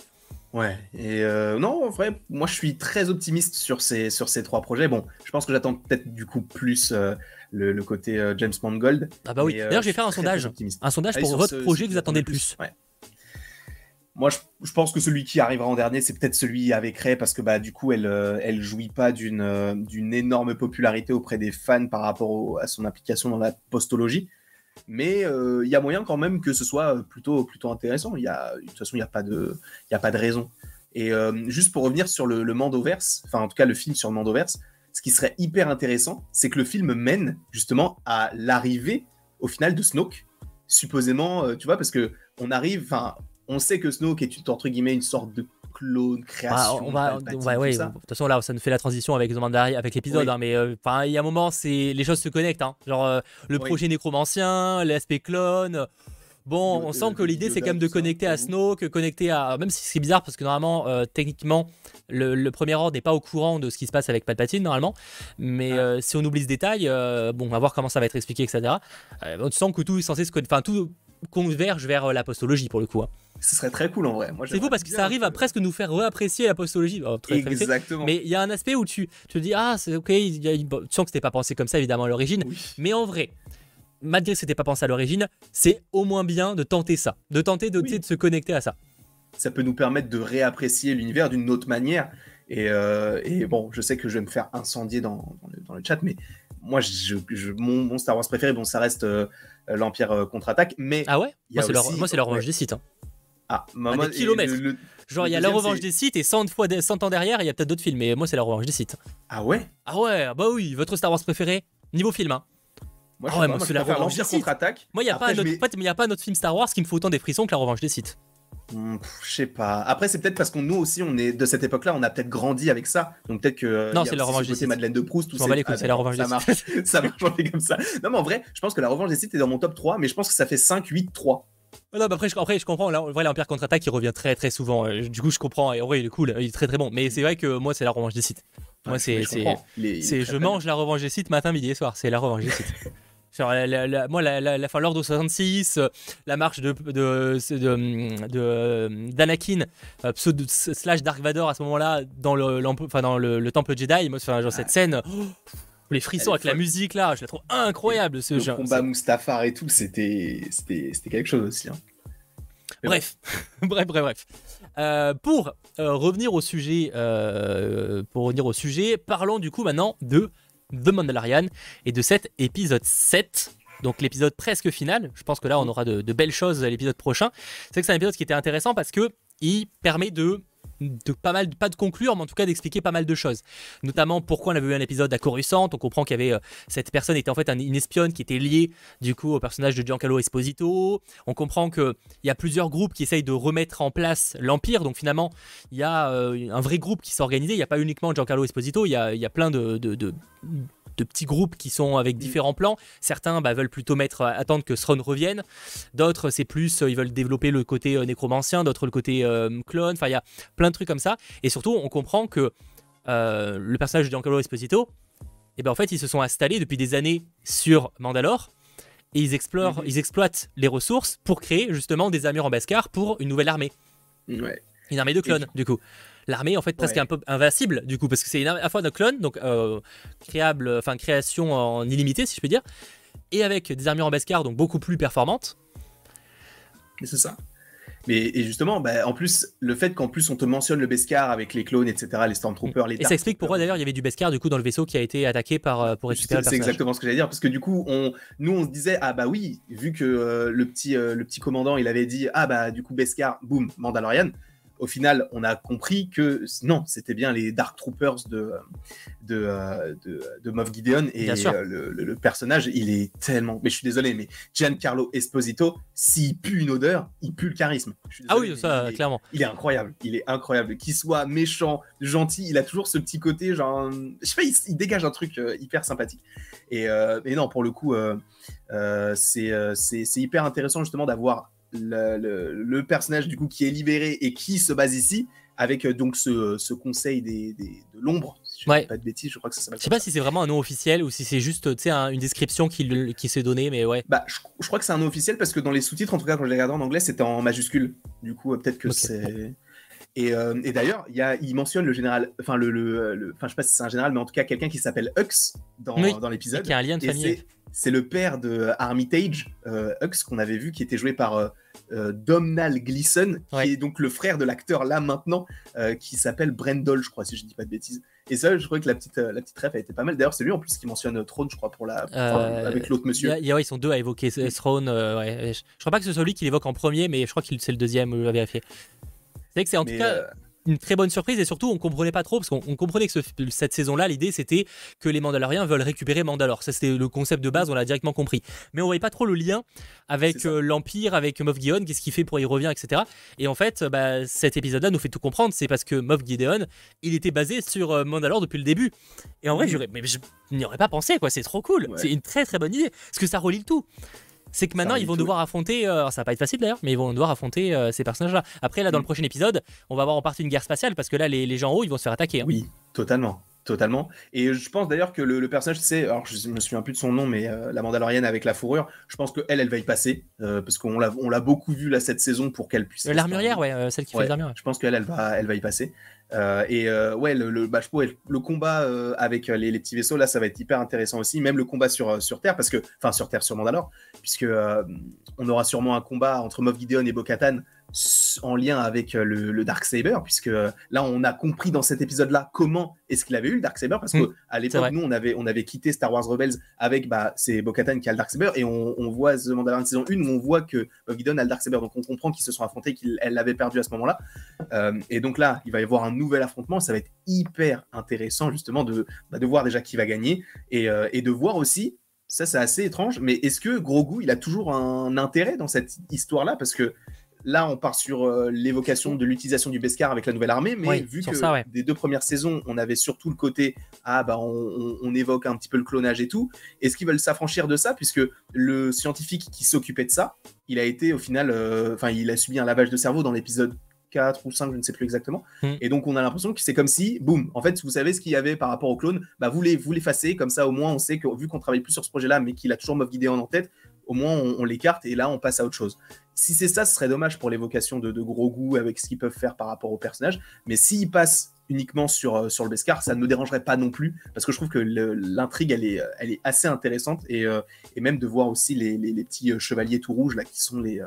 Ouais, et euh, non, en vrai, moi je suis très optimiste sur ces, sur ces trois projets. Bon, je pense que j'attends peut-être du coup plus euh, le, le côté euh, James Mangold. Ah bah oui. D'ailleurs, je vais faire un sondage. Un sondage Allez pour votre ce- projet que vous attendez le plus. Ouais. Moi, je, pense que celui qui arrivera en dernier, c'est peut-être celui avec Ray, parce que bah, du coup, elle, euh, jouit pas d'une euh, d'une énorme popularité auprès des fans par rapport à son implication dans la postologie. Mais euh, il y a moyen quand même que ce soit plutôt, plutôt intéressant. Y a, de toute façon, il n'y a, pas de- a pas de raison. Et juste pour revenir sur le, le Mandoverse, enfin en tout cas le film sur le Mandoverse, ce qui serait hyper intéressant, c'est que le film mène justement à l'arrivée au final de Snoke, supposément, tu vois, parce que on arrive, enfin, on sait que Snoke est une, entre guillemets une sorte de clone, Bah, création, on va, Palpatine, ouais, ouais, tout de toute façon là, ça nous fait la transition avec avec l'épisode, Oui. hein, mais euh, il y a un moment, c'est les choses se connectent, hein. genre euh, le Oui. projet nécromancien, l'aspect clone. euh, Bon, on sent que euh, l'idée c'est quand même de ça, connecter à. Snoke, connecter à. Même si c'est bizarre parce que normalement, euh, techniquement, le, le premier ordre n'est pas au courant de ce qui se passe avec Palpatine normalement. Mais Ah. euh, si on oublie ce détail, euh, bon, on va voir comment ça va être expliqué, etc. Euh, on sent que tout est censé se. con- Enfin, tout converge vers euh, l'apostologie pour le coup. hein. Ce serait très cool en vrai. C'est fou parce que ça arrive à que- presque nous faire réapprécier l'apostologie. Oh. Exactement. Mais il y a un aspect où tu, tu te dis, ah, c'est ok, il y a- bon, tu sens que c'était pas pensé comme ça évidemment à l'origine, Oui. mais en vrai, malgré que c'était pas pensé à l'origine, c'est au moins bien de tenter ça, de tenter de, Oui. de se connecter à ça. ça peut nous permettre de réapprécier l'univers d'une autre manière. Et, euh, et bon, je sais que je vais me faire incendier dans, dans, le, dans le chat, mais moi, je, je- mon, mon Star Wars préféré, bon, ça reste euh, l'Empire euh, contre-attaque, mais Ah ouais? Moi, c'est leur, moi, c'est revanche des sites. hein. ah, moi, des kilomètres. le- le- Genre, il y a la revanche des sites et 100, fois, 100 ans derrière, il y a peut-être d'autres films, mais moi, c'est la revanche des sites. ah ouais, Ah ouais, bah oui, votre Star Wars préféré Niveau film, hein. moi, Ah je, ouais, moi, je la revanche des contre-attaque. Moi, il n'y a, pas un autre- film Star Wars qui me fait autant des frissons que la revanche des sites. Hmm, je sais pas. Après, c'est peut-être parce qu'on nous aussi, on est de cette époque-là, on a peut-être grandi avec ça. Donc peut-être que. euh, Non, c'est la revanche des Sith. Madeleine de Proust. tout les couilles, c'est la revanche ça des marche. *laughs* ça marche, on comme ça. Non, mais en vrai, je pense que la revanche des sites est dans mon top 3, mais je pense que ça fait 5, 8, 3. Ah Non, bah après, je, après, je comprends. Là, vrai, l'Empire contre-attaque, il revient très très souvent. Euh, Du coup, je comprends. Et en vrai, il est cool, il est très très bon. Mais c'est vrai que moi, c'est la revanche des sites. Moi, Ouais, c'est. je je mange la revanche des sites matin, midi et soir. C'est la revanche des sites. *laughs* Genre, la- la- la- moi, la, la, fin, l'ordre 66, euh, la marche de, de, de, de- de- d'Anakin, euh, pseudo- slash Dark Vador à ce moment-là, dans le, l'emp- enfin, dans le, le temple Jedi. Moi, genre, cette scène, oh, les frissons avec la musique là, je la trouve incroyable. Ce Le genre. combat Mustafar et tout, c'était c'était c'était quelque chose aussi. hein. Bref, *laughs* bref, bref, bref. Euh, pour euh, revenir au sujet, euh, pour revenir au sujet, parlons du coup maintenant de The Mandalorian et de cet épisode 7. Donc l'épisode presque final. Je pense que là on aura de, de belles choses à l'épisode prochain. C'est que c'est un épisode qui était intéressant parce que il permet de pas mal, de conclure, mais en tout cas d'expliquer pas mal de choses. Notamment pourquoi on avait eu un épisode à Coruscant. On comprend qu'il y avait euh, cette personne était en fait un- une espionne qui était liée du coup au personnage de Giancarlo Esposito. On comprend qu'il y a plusieurs groupes qui essayent de remettre en place l'Empire. Donc finalement, il y a euh, un vrai groupe qui s'est organisé. Il n'y a pas uniquement Giancarlo Esposito, il y a, y a plein de- de petits groupes qui sont avec différents plans. Certains bah, veulent plutôt mettre, attendre que Thrawn revienne. D'autres, c'est plus, euh, ils veulent développer le côté euh, nécromancien. D'autres, le côté euh, clone. Enfin, il y a plein de trucs comme ça. Et surtout, on comprend que euh, le personnage de Giancarlo Esposito, eh ben, en fait, ils se sont installés depuis des années sur Mandalore. Et ils, explorent, Mhm. ils exploitent les ressources pour créer justement des armures en Beskar pour une nouvelle armée. Ouais. Une armée de clones, du coup. L'armée, en fait, presque Ouais. un peu invincible, du coup, parce que c'est une à la fois de clones, donc euh, créable, enfin création en illimité, si je peux dire, et avec des armures en Beskar, donc beaucoup plus performantes. C'est ça. Mais et justement, bah, en plus, le fait qu'en plus on te mentionne le Beskar avec les clones, etc., les Stormtroopers, les Et ça explique pourquoi d'ailleurs il y avait du Beskar, du coup, dans le vaisseau qui a été attaqué par, euh, pour récupérer C'est exactement ce que j'allais dire, parce que du coup, on, nous on se disait, ah bah oui, vu que euh, le, petit, euh, le petit commandant il avait dit, ah bah du coup Beskar, boum, Mandalorian, au final on a compris que non, c'était bien les Dark Troopers de, de, euh, de, de Moff Gideon, et euh, le, le- le personnage il est tellement, mais je suis désolé, mais Giancarlo Esposito, s'il pue une odeur, il pue le charisme. Je suis Ah oui, ça, il est- clairement. il est incroyable, il est incroyable. Qu'il soit méchant, gentil, il a toujours ce petit côté, genre, je sais pas, il, il dégage un truc euh, hyper sympathique. Et, euh, et non, pour le coup, euh, c'est hyper intéressant justement d'avoir le, le- le personnage du coup qui est libéré et qui se base ici avec euh, donc ce, ce conseil des, des- de l'ombre. Si je ne Ouais. dis pas de bêtises, je crois que ça s'appelle. Je sais pas si c'est vraiment un nom officiel ou si c'est juste un- une description qui, qui s'est donnée, mais ouais. Bah, je, je crois que c'est un nom officiel parce que dans les sous-titres, en tout cas quand je l'ai regardé en anglais, c'était en majuscule. Du coup, euh, peut-être que c'est. Et, euh, et d'ailleurs, il, mentionne le général, enfin le, le, le- je sais pas si c'est un général, mais en tout cas quelqu'un qui s'appelle Hux dans, Oui. dans l'épisode. Qui a un lien de famille. c'est- c'est le père de Armitage, euh, Hux, qu'on avait vu, qui était joué par euh, Domhnall Gleeson, qui Ouais. est donc le frère de l'acteur là maintenant, euh, qui s'appelle Brendol, je crois, si je dis pas de bêtises. Et ça, je trouvais que la petite, euh, la petite ref a été pas mal. D'ailleurs, c'est lui en plus qui mentionne euh, Throne, je crois, pour la, Euh, avec l'autre y monsieur. a- y a- ouais, ils sont deux à évoquer ce- Throne. ouais. Je, je crois pas que ce soit lui qui l'évoque en premier, mais je crois que c'est le deuxième, je vais vérifier. C'est vrai que c'est en tout cas une très bonne surprise et surtout on comprenait pas trop parce qu'on on comprenait que ce- cette saison-là, l'idée c'était que les Mandaloriens veulent récupérer Mandalore. Ça c'était le concept de base, on l'a directement compris. Mais on voyait pas trop le lien avec euh, l'Empire, avec Moff Gideon, qu'est-ce qu'il fait pour y revient, etc. Et en fait, bah, cet épisode-là nous fait tout comprendre. C'est parce que Moff Gideon, il était basé sur euh, Mandalore depuis le début. Et en vrai, Mhm. j'aurais- mais je n'y aurais pas pensé quoi. C'est trop cool. Ouais. C'est une très très bonne idée parce que ça relie le tout. C'est que maintenant ils vont devoir affronter, euh, ça va pas être facile d'ailleurs, mais ils vont devoir affronter euh, ces personnages-là. Après là dans le prochain épisode, on va avoir en partie une guerre spatiale parce que là les, les gens en haut ils vont se faire attaquer. hein. Oui, totalement. Totalement. Et je pense d'ailleurs que le, le personnage, c'est, alors je me souviens plus de son nom, mais euh, la Mandalorienne avec la fourrure, je pense qu'elle, elle va y passer, euh, parce qu'on l'a, on l'a beaucoup vu là cette saison pour qu'elle puisse. Euh, L'armurière, ouais, euh, celle qui Ouais, fait les armures. Je pense qu'elle, elle va, elle va y passer. Et ouais, le, le, bah, je le combat avec les, les petits vaisseaux, là, ça va être hyper intéressant aussi. Même le combat sur, sur Terre, parce que, enfin, sur Terre, sur Mandalore, puisque on aura sûrement un combat entre Moff Gideon et Bo-Katan en lien avec euh, le, le Dark Saber, puisque euh, là, on a compris dans cet épisode-là comment est-ce qu'il avait eu le Dark Saber, parce Mm, que à vrai. l'époque, nous, on avait, on avait quitté Star Wars Rebels avec, bah, c'est Bo-Katan qui a le Dark Saber, et on, on voit The Mandalorian saison 1 où on voit que Moff Gideon a le Dark Saber, donc on comprend qu'ils se sont affrontés, qu'elle l'avait perdu à ce moment-là. Euh, et donc là, il va y avoir un nouvel affrontement. Ça va être hyper intéressant justement de, bah, de voir déjà qui va gagner et, euh, et de voir aussi. Ça, c'est assez étrange. Mais est-ce que Grogu, il a toujours un intérêt dans cette histoire-là? Parce que là, on part sur euh, l'évocation de l'utilisation du Beskar avec la nouvelle armée. Mais Oui, vu que ça, ouais. des deux premières saisons, on avait surtout le côté ah bah on, on- on évoque un petit peu le clonage et tout. Est-ce qu'ils veulent s'affranchir de ça puisque le scientifique qui s'occupait de ça, il a été au final, euh, enfin il a subi un lavage de cerveau dans l'épisode 4 ou 5, je ne sais plus exactement. Mm. Et donc on a l'impression que c'est comme si, boum, en fait vous savez ce qu'il y avait par rapport au clone, bah vous les vous l'effacez comme ça au moins on sait que vu qu'on travaille plus sur ce projet-là, mais qu'il a toujours Moff Gideon en tête, au moins on, l'écarte et là on passe à autre chose. Si c'est ça, ce serait dommage pour l'évocation de, de Grogu avec ce qu'ils peuvent faire par rapport au personnage. Mais s'ils passent uniquement sur, euh, sur le Beskar, ça ne me dérangerait pas non plus, parce que je trouve que l'intrigue, elle est, elle est assez intéressante, et, euh, et même de voir aussi les, les, petits euh, chevaliers tout rouges, là, qui sont les,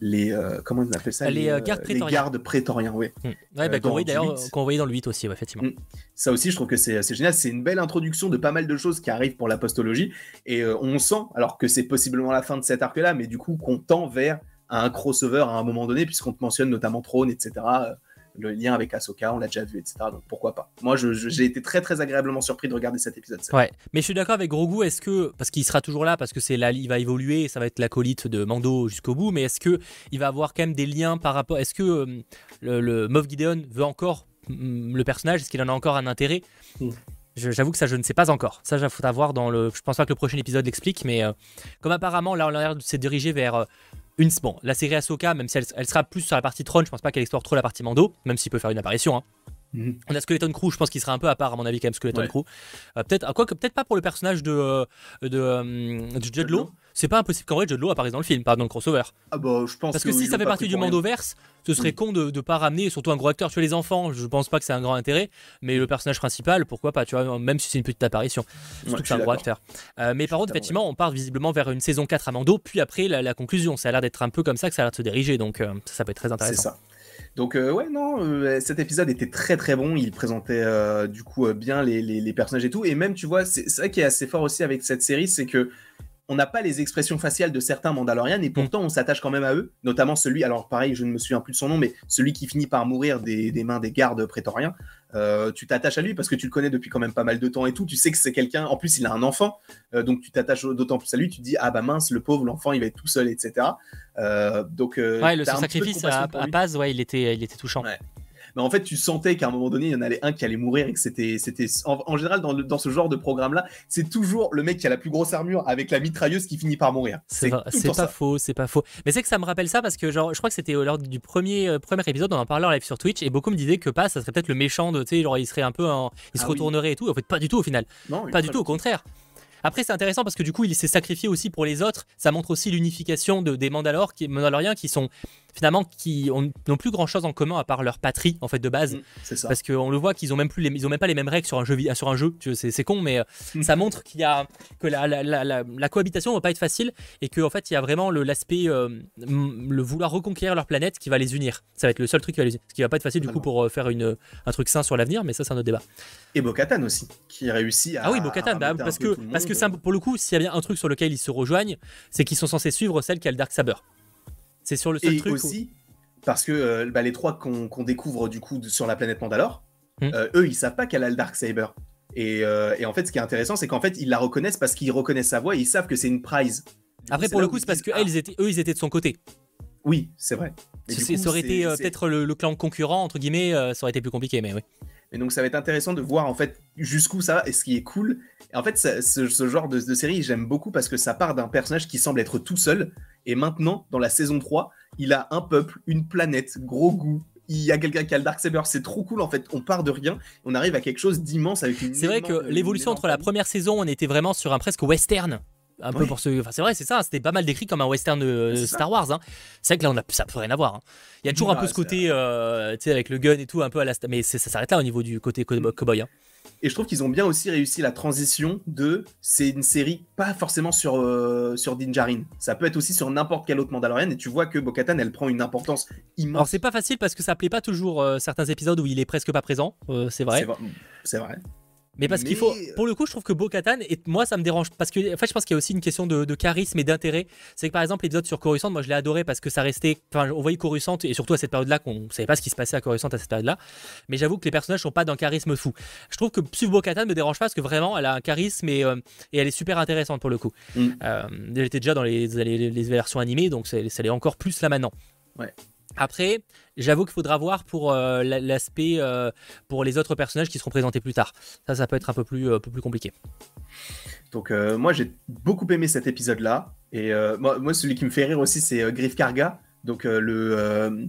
les comment on appelle ça? Les, gardes prétoriens. Les gardes prétoriens, oui. Mmh. Ouais, bah, qu'on voyait d'ailleurs, qu'on voyait dans le 8 aussi, effectivement. Mmh. Ça aussi, je trouve que c'est génial, c'est une belle introduction de pas mal de choses qui arrivent pour la postologie, et on sent, alors que c'est possiblement la fin de cet arc-là, mais du coup, qu'on tend vers un crossover à un moment donné, puisqu'on te mentionne notamment Trône, etc le lien avec Ahsoka, on l'a déjà vu, etc. Donc pourquoi pas. Moi, j'ai été très très agréablement surpris de regarder cet épisode. Ouais, mais je suis d'accord avec Grogu. Est-ce que parce qu'il sera toujours là, parce que c'est là, il va évoluer, ça va être l'acolyte de Mando jusqu'au bout. Mais est-ce que il va avoir quand même des liens par rapport Est-ce que euh, le, Moff Gideon veut encore mm, le personnage Est-ce qu'il en a encore un intérêt? Mm. J'avoue que ça, je ne sais pas encore. Ça, il faudra voir dans le. Je pense pas que le prochain épisode l'explique, mais euh, comme apparemment, là, on a l'air de se diriger vers euh, bon, la série Ahsoka, même si elle, sera plus sur la partie trône, je pense pas qu'elle explore trop la partie Mando, même s'il peut faire une apparition. Hein. Mhm. On a Skeleton Crew, je pense qu'il sera un peu à part à mon avis quand même Skeleton Crew. Euh, peut-être quoi peut-être pas pour le personnage de euh, de, euh, de Judd Law. C'est pas impossible qu'en vrai Judd Law apparaisse dans le film, pas dans le crossover. Ah bah je pense Parce que, si ça fait partie du Mandoverse, ce serait con de ne pas ramener surtout un gros acteur. Tu les enfants, je pense pas que c'est un grand intérêt, mais le personnage principal, pourquoi pas, tu vois, même si c'est une petite apparition. Surtout que c'est un gros acteur. mais par contre, effectivement, on part visiblement vers une saison 4 à Mando, puis après la, conclusion. Ça a l'air d'être un peu comme ça que ça a l'air de se diriger, donc ça, ça peut être très intéressant. C'est ça. Donc euh, ouais, non, euh, cet épisode était très très bon. Il présentait euh, du coup bien les, les, personnages et tout. Et même, tu vois, c'est ça qui est assez fort aussi avec cette série, c'est que on n'a pas les expressions faciales de certains Mandalorians et pourtant on s'attache quand même à eux, notamment celui, alors pareil, je ne me souviens plus de son nom, mais celui qui finit par mourir des, mains des gardes prétoriens. Euh, tu t'attaches à lui parce que tu le connais depuis quand même pas mal de temps et tout. Tu sais que c'est quelqu'un, en plus il a un enfant, euh, donc tu t'attaches d'autant plus à lui. Tu te dis, ah bah mince, le pauvre, l'enfant il va être tout seul, etc. Euh, donc, ouais, le sacrifice à, à Paz, ouais, il était, il était touchant mais en fait, tu sentais qu'à un moment donné, il y en avait un qui allait mourir et que c'était. c'était en, général, dans, dans, ce genre de programme-là, c'est toujours le mec qui a la plus grosse armure avec la mitrailleuse qui finit par mourir. C'est pas faux, c'est pas faux. Mais c'est que ça me rappelle ça parce que, genre, je crois que c'était lors du premier, euh, premier épisode, on en parlait en live sur Twitch et beaucoup me disaient que pas, ça serait peut-être le méchant de, tu sais, genre, il serait un peu. il se ah retournerait et tout. En fait, pas du tout au final. Non, pas du tout, au contraire. Après, c'est intéressant parce que du coup, il s'est sacrifié aussi pour les autres. Ça montre aussi l'unification de, des Mandalor, qui, Mandaloriens qui sont finalement qui n'ont plus grand chose en commun à part leur patrie en fait de base. Mm, ça. parce qu'on le voit qu'ils ont même plus les, ils ont même pas les mêmes règles sur un jeu sur un jeu. C'est con mais euh, mm. ça montre qu'il y a que la, la, la, la, cohabitation va pas être facile et que en fait il y a vraiment l'aspect euh, le vouloir reconquérir leur planète qui va les unir. Ça va être le seul truc qui va les unir ce qui va pas être facile du coup pour euh, faire une, un truc sain sur l'avenir mais ça c'est un autre débat. Et Bokatan aussi qui réussit à ah oui Bokatan bah, parce que parce que pour le coup s'il y a bien un truc sur lequel ils se rejoignent c'est qu'ils sont censés suivre celle qui a le Dark Saber c'est sur le seul truc. aussi, parce que euh, bah, les trois qu'on découvre du coup sur la planète Mandalore, hmm. euh, eux, ils savent pas qu'elle a le Dark Saber. Euh, et, en fait, ce qui est intéressant, c'est qu'en fait, ils la reconnaissent parce qu'ils reconnaissent sa voix et ils savent que c'est une prize. Après, pour le coup, c'est parce que ah. étaient, eux, ils étaient de son côté. Oui, c'est vrai. ça aurait été peut-être le, clan concurrent, entre guillemets, ça aurait été plus compliqué, mais oui. Et donc ça va être intéressant de voir en fait jusqu'où ça va. Et ce qui est cool, et en fait ce, genre de, série j'aime beaucoup parce que ça part d'un personnage qui semble être tout seul. Et maintenant, dans la saison 3, il a un peuple, une planète, gros goût. Il y a quelqu'un qui a le Darksaber, c'est trop cool en fait. On part de rien, on arrive à quelque chose d'immense avec une. C'est vrai que l'évolution entre la première saison, on était vraiment sur un presque western un peu pour ce. Enfin, c'est vrai, c'est ça. C'était pas mal décrit comme un western de Star Wars. Hein. C'est vrai que là, on a, ça peut rien avoir. Hein. Il y a toujours un peu ce côté, euh, tu sais, avec le gun et tout, un peu à la. Mais ça s'arrête là au niveau du côté cowboy. Hein. Et je trouve qu'ils ont bien aussi réussi la transition de. C'est une série pas forcément sur, euh, sur Din Ça peut être aussi sur n'importe quel autre Mandalorian. Et tu vois que Bo-Katan, elle prend une importance immense. Alors, c'est pas facile parce que ça plaît pas toujours euh, certains épisodes où il est presque pas présent. c'est vrai. C'est vrai. Mais parce qu'il faut, pour le coup, je trouve que Bo-Katan, et moi ça me dérange, parce que en fait, je pense qu'il y a aussi une question de, charisme et d'intérêt. C'est que par exemple, l'épisode sur Coruscant, moi je l'ai adoré parce que ça restait, enfin, on voyait Coruscant, et surtout à cette période-là, qu'on savait pas ce qui se passait à Coruscant à cette période-là. Mais j'avoue que les personnages sont pas d'un charisme fou. Je trouve que suivre Bo-Katan me dérange pas parce que vraiment, elle a un charisme et, euh, et elle est super intéressante pour le coup. Mm. Euh, elle était déjà dans les, les, les versions animées, donc ça l'est encore plus là maintenant. Ouais. Après, j'avoue qu'il faudra voir pour euh, l'aspect euh, pour les autres personnages qui seront présentés plus tard. Ça, ça peut être un peu plus, euh, compliqué. Donc moi, j'ai beaucoup aimé cet épisode-là. Et moi, celui qui me fait rire aussi, c'est Griff Karga, donc le,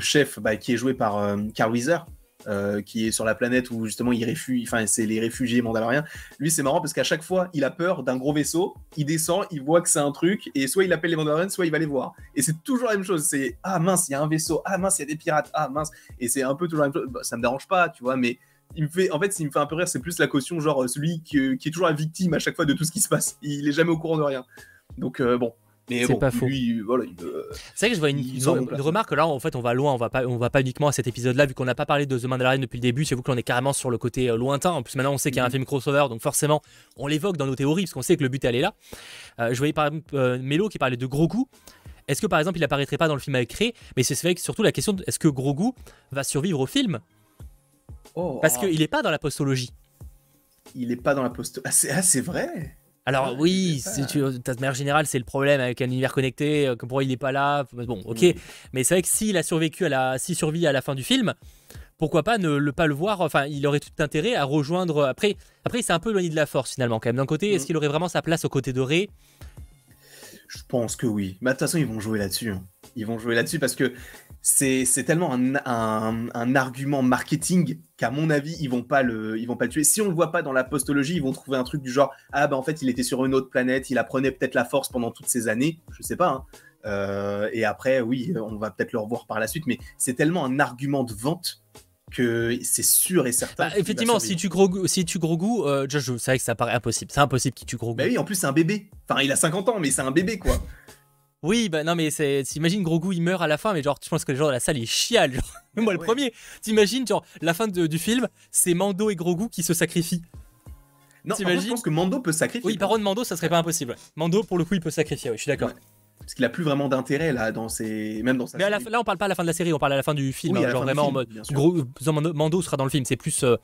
chef bah, qui est joué par Carl Weezer. Euh, qui est sur la planète où justement il réfugie, enfin c'est les réfugiés mandaloriens. Lui c'est marrant parce qu'à chaque fois il a peur d'un gros vaisseau, il descend, il voit que c'est un truc et soit il appelle les mandaloriens, soit il va les voir. Et c'est toujours la même chose. C'est ah mince il y a un vaisseau, ah mince il y a des pirates, ah mince. Et c'est un peu toujours la même chose. Bah, ça me dérange pas, tu vois, mais il me fait, en fait, qui me fait un peu rire, c'est plus la caution, genre celui qui, est toujours la victime à chaque fois de tout ce qui se passe. Il est jamais au courant de rien. Donc euh, bon, c'est pas faux. C'est vrai que je vois une, remarque là, en fait, on va loin, on va pas, on va pas uniquement à cet épisode-là, vu qu'on n'a pas parlé de The Mandalorian depuis le début. C'est vous qu'on est carrément sur le côté euh, lointain. En plus, maintenant, on sait qu'il y a un mhm. film crossover, donc forcément, on l'évoque dans nos théories, parce qu'on sait que le but est là. Euh, je voyais par exemple euh, Melo qui parlait de Grogu. Est-ce que par exemple, il apparaîtrait pas dans le film avec Rey? Mais c'est vrai que surtout la question est-ce que Grogu va survivre au film? Oh, Parce ah. qu'il est pas dans la postologie. Il est pas dans la postologie. Ah, ah, c'est vrai alors ah, oui, de manière générale, c'est le problème avec un univers connecté, euh, que pour il n'est pas là. Bon, ok. Mm. Mais c'est vrai que s'il a survécu à la, s'il survit à la fin du film, pourquoi pas ne le pas le voir Enfin, il aurait tout intérêt à rejoindre. Après, après, c'est un peu éloigné de la force finalement quand même. D'un côté, est-ce mm. qu'il aurait vraiment sa place aux côtés de Rey? Je pense que oui. Mais de toute façon, ils vont jouer là-dessus. Hein. Ils vont jouer là-dessus parce que c'est tellement un, argument marketing qu'à mon avis, ils vont pas le, ils vont pas le tuer. Si on le voit pas dans la postologie, ils vont trouver un truc du genre ah bah en fait il était sur une autre planète, il apprenait peut-être la force pendant toutes ces années, je sais pas. Hein. Euh, et après, oui, on va peut-être le revoir par la suite, mais c'est tellement un argument de vente que c'est sûr et certain. Bah, effectivement, si tu gros si tu gros goût, euh, je, c'est vrai que ça paraît impossible. C'est impossible qu'il tue gros goût. Bah oui, en plus c'est un bébé. Enfin, il a 50 ans, mais c'est un bébé quoi. Oui, bah non, mais c'est. T'imagines Grogu, il meurt à la fin, mais genre, je pense que les gens de la salle, ils chialent. Genre. *laughs* Moi, le premier. T'imagines, genre, la fin du film, c'est Mando et Grogu qui se sacrifient. Non, je pense que Mando peut sacrifier. Oui, par contre, Mando, ça serait pas impossible. Mando, pour le coup, il peut sacrifier, oui, je suis d'accord. Parce qu'il a plus vraiment d'intérêt là dans ses même dans sa Mais là on parle pas à la fin de la série, on parle à la fin du film, hein, genre vraiment en mode gros, Mando sera dans le film, c'est plus euh,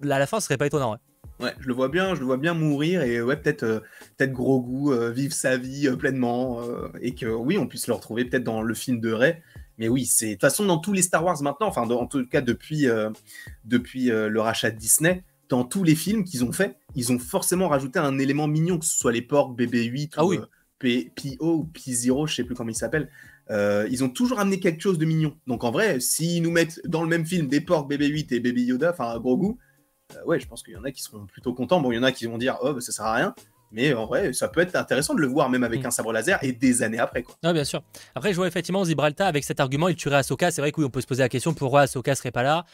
là à la fin ce serait pas étonnant. Ouais. Ouais, je le vois bien, je le vois bien mourir et ouais, peut-être euh, peut-être gros goût, euh, vivre sa vie euh, pleinement et que oui, on puisse le retrouver peut-être dans le film de Ray. Mais oui, c'est de toute façon dans tous les Star Wars maintenant, enfin en tout cas depuis depuis le rachat de Disney, dans tous les films qu'ils ont fait, ils ont forcément rajouté un élément mignon, que ce soit les porcs BB-8 ah, ou oui. PO ou P0, je sais plus comment il s'appelle. ils ont toujours amené quelque chose de mignon. Donc en vrai, s'ils nous mettent dans le même film des porcs BB-8 et Baby Yoda, enfin gros goût, euh, ouais, je pense qu'il y en a qui seront plutôt contents. Bon, il y en a qui vont dire, oh, bah, ça sert à rien. Mais en vrai, ça peut être intéressant de le voir même avec mm. un sabre laser et des années après. Quoi. Ah, bien sûr. Après, je vois effectivement Zibralta avec cet argument, il tuerait Ahsoka. C'est vrai que oui, peut se poser la question pourquoi Ahsoka serait pas là?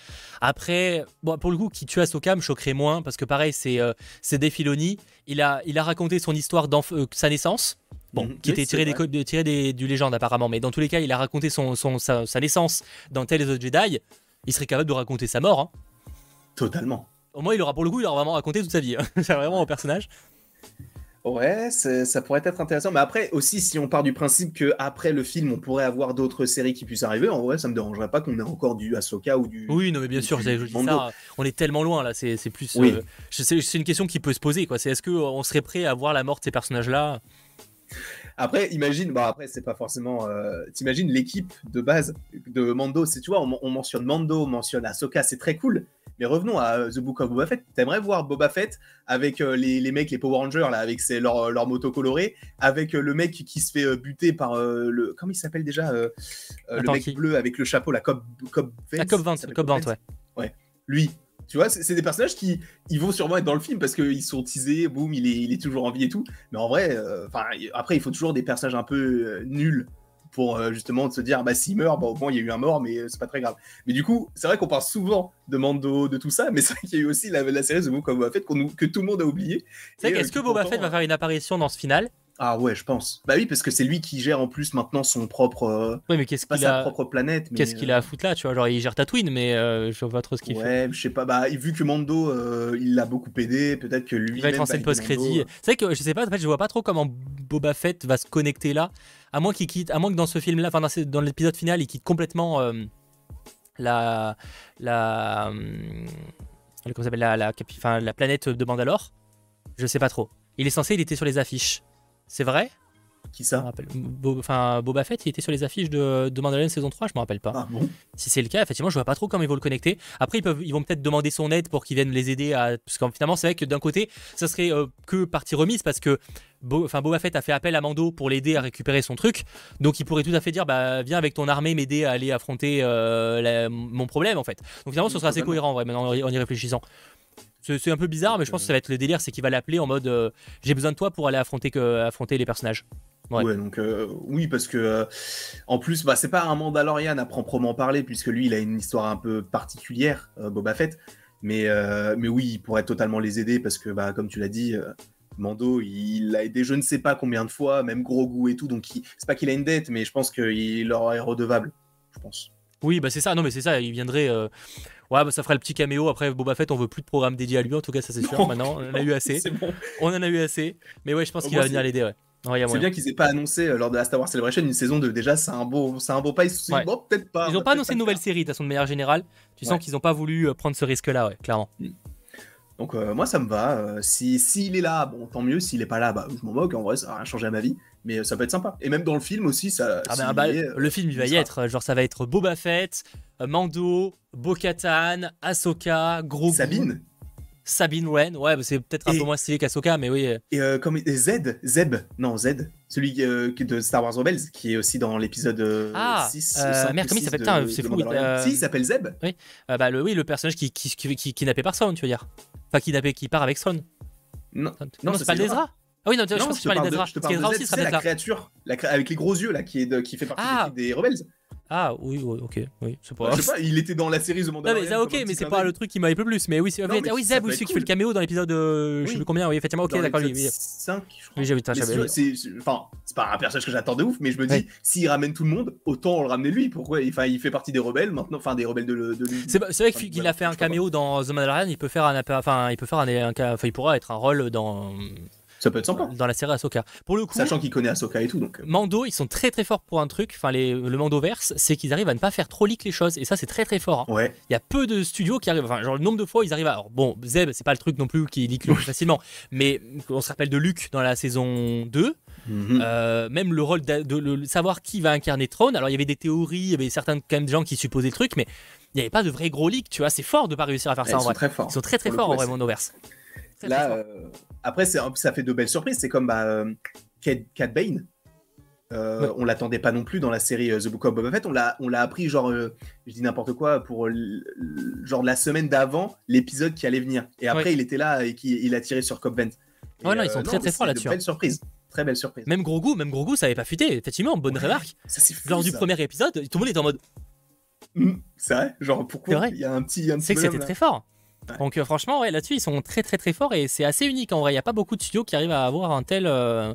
Après, bon, pour le coup, qui tue Ahsoka me choquerait moins parce que pareil, c'est euh, des Filoni. Il a, il a raconté son histoire, euh, sa naissance. Bon, mm-hmm. qui était tiré, des, tiré des, du légende apparemment, mais dans tous les cas, il a raconté son, son sa, naissance dans Tales of Jedi. Il serait capable de raconter sa mort. Hein. Totalement. Au moins, il aura pour le coup, il aura vraiment raconté toute sa vie. Hein. *laughs* c'est vraiment un personnage. Ouais, ça pourrait être intéressant. Mais après, aussi, si on part du principe que après le film, on pourrait avoir d'autres séries qui puissent arriver, en vrai, ça me dérangerait pas qu'on ait encore du Ahsoka ou du. Oui, non, mais bien sûr, je dis ça, on est tellement loin là. C'est plus. Oui. Euh, c'est une question qui peut se poser, quoi. C'est est-ce qu'on serait prêt à voir la mort de ces personnages-là? Après, imagine, bah après, c'est pas forcément. Euh, t'imagines l'équipe de base de Mando, c'est tu vois, on, on, mentionne Mando, on mentionne Ahsoka, c'est très cool. Mais revenons à euh, The Book of Boba Fett. T'aimerais voir Boba Fett avec euh, les, les, mecs, les Power Rangers, là, avec ses, leur, leur moto colorée, avec euh, le mec qui se fait buter par le. Comment il s'appelle déjà Le mec bleu avec le chapeau, la Cobb, Cobb La Cobb 20, Cobb 20, ouais. Ouais. Lui, tu vois, c'est des personnages qui ils vont sûrement être dans le film parce qu'ils sont teasés, boum, il est, il est toujours en vie et tout. Mais en vrai, enfin après, il faut toujours des personnages un peu nuls pour euh, justement se dire bah s'il meurt, bah, au moins il y a eu un mort, mais euh, c'est pas très grave. Mais du coup, c'est vrai qu'on parle souvent de Mando, de tout ça, mais c'est vrai qu'il y a eu aussi la, série Book of Boba Fett que tout le monde a oublié. C'est est-ce euh, que Boba Fett va faire une apparition dans ce final? Ah ouais, je pense. Bah oui, parce que c'est lui qui gère en plus maintenant son propre. Oui, mais qu'est-ce qu'il a propre planète. Qu'est-ce qu'il a à foutre là, tu vois? Genre il gère Tatooine, mais je vois pas trop ce qu'il fait. Ouais, je sais pas. Bah vu que Mando, il l'a beaucoup aidé, peut-être que lui. Il va être en scène post-crédit. C'est vrai que je sais pas. En fait, je vois pas trop comment Boba Fett va se connecter là à moins qu'il quitte, à moins que dans ce film-là, enfin dans, l'épisode final, il quitte complètement euh, la la euh, comment s'appelle la la, la planète de Mandalore. Je sais pas trop. Il est censé, il était sur les affiches. C'est vrai? Qui ça? Enfin, Boba Fett, il était sur les affiches de, de Mandalorian saison 3, je me rappelle pas. Ah bon? Si c'est le cas, effectivement, je vois pas trop comment ils vont le connecter. Après, ils, peuvent, ils vont peut-être demander son aide pour qu'ils viennent les aider à. Parce qu'en finalement, c'est vrai que d'un côté, ça serait euh, que partie remise parce que Bo... enfin, Boba Fett a fait appel à Mando pour l'aider à récupérer son truc. Donc, il pourrait tout à fait dire bah, Viens avec ton armée m'aider à aller affronter euh, la- mon problème, en fait. Donc, finalement, ce sera assez cohérent, maintenant, en y réfléchissant. C'est un peu bizarre, mais je pense que ça va être le délire c'est qu'il va l'appeler en mode euh, J'ai besoin de toi pour aller affronter, que... affronter les personnages. Ouais. Ouais. donc euh, oui, parce que euh, en plus, bah, c'est pas un Mandalorian à proprement parler, puisque lui, il a une histoire un peu particulière, Boba Fett. Mais, mais oui, il pourrait totalement les aider, parce que, bah, comme tu l'as dit, Mando, il l'a aidé je ne sais pas combien de fois, même Grogu et tout, donc c'est pas qu'il a une dette, mais je pense qu'il leur est redevable, je pense. Oui, bah c'est ça, non mais c'est ça, il viendrait. euh, Ouais, bah ça ferait le petit caméo. Après, Boba Fett, on veut plus de programme dédié à lui, en tout cas, ça c'est sûr. Non. Maintenant, on en a eu assez. *laughs* Bon. On en a eu assez. Mais ouais, je pense qu'il va venir l'aider, ouais. C'est bien qu'ils aient pas annoncé euh, lors de la Star Wars Celebration une saison 2. Déjà, c'est un beau, c'est un beau pas. Ils se Ouais. bon, peut-être pas. Ils on n'ont va pas annoncé une le nouvelle série, de façon, de manière générale. Tu sens qu'ils n'ont pas voulu euh, prendre ce risque-là, ouais, clairement. Donc euh, moi ça me va. Euh, si s'il est là, bon tant mieux. S'il est pas là, bah je m'en moque. En vrai, ça va rien changer à ma vie. Mais euh, ça peut être sympa. Et même dans le film aussi, ça. Ah bah, y est, euh, le film, il va y sera. être. Genre, ça va être Boba Fett, euh, Mando, Bo-Katan, Ahsoka, Grogu. Sabine Sabine Wren. Ouais, bah, c'est peut-être un Et- peu moins stylé qu'Ahsoka, mais oui. euh, et euh, comme et Z, Zeb, non Z, celui euh, de Star Wars Rebels, qui est aussi dans l'épisode euh, Ah, 6 euh, ou 5 merde, comment il 6 s'appelle? C'est fou, euh, Si, il s'appelle Zeb. euh, bah, le, oui, le personnage qui, qui, qui, qui kidnappait personne, tu veux dire. Enfin, kidnappé, qui part avec Thrawn. Non, Non, ça, c'est pas l'Ezra Ah oui, non, je non, pense que tu parlais d'Ezra. Parce qu'Ezra aussi sera la créature, la avec les gros yeux là, qui est de- qui fait partie Ah. l'équipe des Rebels. Ah oui, oui, ok, oui, c'est pas Bah, je sais pas, il était dans la série The Non Mandalorian. mais ça comme ok mais c'est pas le truc qui m'a plu plus mais oui c'est Non, ah mais oui Zeb être celui qui cool. fait le caméo dans l'épisode euh, je sais plus combien oui effectivement ok d'accord oui, l'épisode oui 5, je crois. oui j'ai vu Mais Enfin, c'est pas un personnage que j'attends de ouf, mais je me dis, s'il ramène tout le monde, autant le ramener lui. Pourquoi Enfin, il fait partie des rebelles maintenant, enfin des rebelles de, de lui. c'est vrai qu'il a fait un caméo dans The Mandalorian il peut faire un appel- enfin il peut faire un, enfin il pourra être un rôle dans Ça peut être sympa. dans la série Ahsoka pour le coup Sachant qu'il connaît Ahsoka et tout, donc. euh, Mando ils sont très très forts pour un truc enfin les, le Mandoverse c'est qu'ils arrivent à ne pas faire trop leak les choses et ça c'est très très fort hein. Ouais. Il y a peu de studios qui arrivent, enfin, genre le nombre de fois ils arrivent à. Alors, bon, Zeb, c'est pas le truc non plus qui leak le *laughs* plus facilement, mais on se rappelle de Luke dans la saison 2. Mhm. Euh, même le rôle de, savoir qui va incarner Throne. Alors il y avait des théories, il y avait certains quand même des gens qui supposaient le truc, mais il n'y avait pas de vrai gros leak, tu vois. C'est fort de pas réussir à faire Ouais, ça en sont vrai. très forts. Ils sont très très forts en vrai, ouais, Mondoverse. Très, Là, forts. euh, après, ça fait de belles surprises. C'est comme bah, euh, Bane. Euh, Ouais. On l'attendait pas non plus dans la série euh, The Book of Boba Fett. On l'a, on l'a appris genre, euh, je dis n'importe quoi pour l- l- genre la semaine d'avant l'épisode qui allait venir. Et après, Ouais. il était là et qui, il a tiré sur Cobb Vent. Ouais, non, ils sont euh, très, très forts là-dessus, De belles surprises. Très belle surprise. Même Grogu, même Grogu, ça avait pas fuité. Effectivement, bonne Ouais. remarque. Ça fou. Lors du premier épisode, tout le monde était en mode. Mm, C'est vrai. Genre C'est pourquoi vrai. Il y a un petit, un petit C'est que c'était très fort. Ouais. Donc euh, franchement, ouais, là-dessus, ils sont très très très forts et c'est assez unique en vrai. Il n'y a pas beaucoup de studios qui arrivent à avoir un tel euh,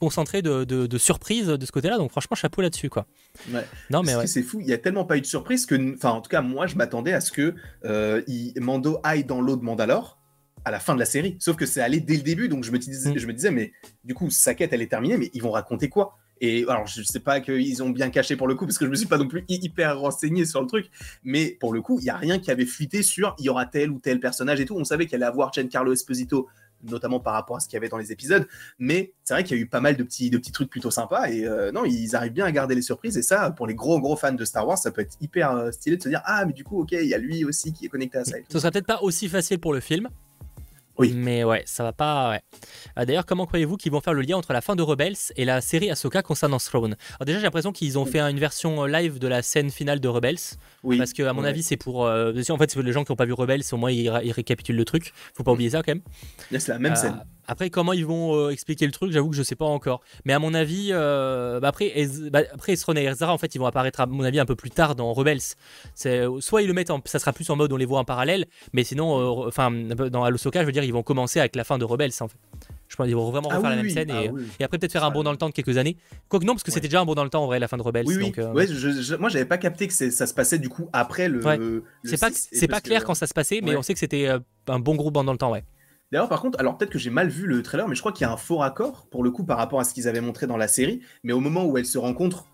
concentré de, de, de surprises de ce côté-là. Donc franchement, chapeau là-dessus, quoi. Ouais. Non, mais ouais. c'est fou, il y a tellement pas eu de surprise que, enfin, en tout cas, moi, je m'attendais à ce que euh, il- Mando aille dans l'eau de Mandalore à la fin de la série. Sauf que c'est allé dès le début, donc je me, disais, Mm. je me disais, mais du coup, sa quête, elle est terminée, mais ils vont raconter quoi? Et alors, je sais pas qu'ils ont bien caché pour le coup, parce que je me suis pas non plus hy- hyper renseigné sur le truc, mais pour le coup, il y a rien qui avait fuité sur il y aura tel ou tel personnage et tout. On savait qu'il allait avoir Giancarlo Esposito notamment par rapport à ce qu'il y avait dans les épisodes. Mais c'est vrai qu'il y a eu pas mal de petits, de petits trucs plutôt sympas. Et euh, non, ils arrivent bien à garder les surprises. Et ça, pour les gros, gros fans de Star Wars, ça peut être hyper euh, stylé de se dire Ah, mais du coup, ok, il y a lui aussi qui est connecté à ça. et tout. Ce serait peut-être pas aussi facile pour le film. Oui. Mais ouais, ça va pas. ouais. Euh, D'ailleurs, comment croyez-vous qu'ils vont faire le lien entre la fin de Rebels et la série Ahsoka concernant Throne? Alors déjà, j'ai l'impression qu'ils ont fait une version euh, live de la scène finale de Rebels, Oui. parce que à mon Ouais. avis, c'est pour. euh, en fait, les gens qui n'ont pas vu Rebels, au moins ils, récapitulent le truc. Faut pas oublier ça quand même. C'est la même Euh, scène. Après, comment ils vont euh, expliquer le truc, j'avoue que je sais pas encore. Mais à mon avis, euh, bah après, bah après Ezra et Ezra, en fait, ils vont apparaître à mon avis un peu plus tard dans Rebels. C'est euh, soit ils le mettent, en, ça sera plus en mode on les voit en parallèle, mais sinon, euh, enfin, dans Ahsoka, je veux dire, ils vont commencer avec la fin de Rebels en fait. Je pense qu'ils vont vraiment Ah refaire oui, la même scène Ah et, oui. et après peut-être faire un bond dans le temps de quelques années. Quoique non, parce que Ouais. c'était déjà un bond dans le temps en vrai, la fin de Rebels. Oui, oui. donc, euh, Ouais, je, je- moi, j'avais pas capté que ça se passait du coup après le. Ouais. le c'est pas, 6, et c'est pas que- clair quand ça se passait, mais on sait que c'était euh, un bon gros bond dans le temps, ouais. D'ailleurs, par contre, alors peut-être que j'ai mal vu le trailer, mais je crois qu'il y a un faux raccord pour le coup par rapport à ce qu'ils avaient montré dans la série. Mais au moment où elles se rencontrent,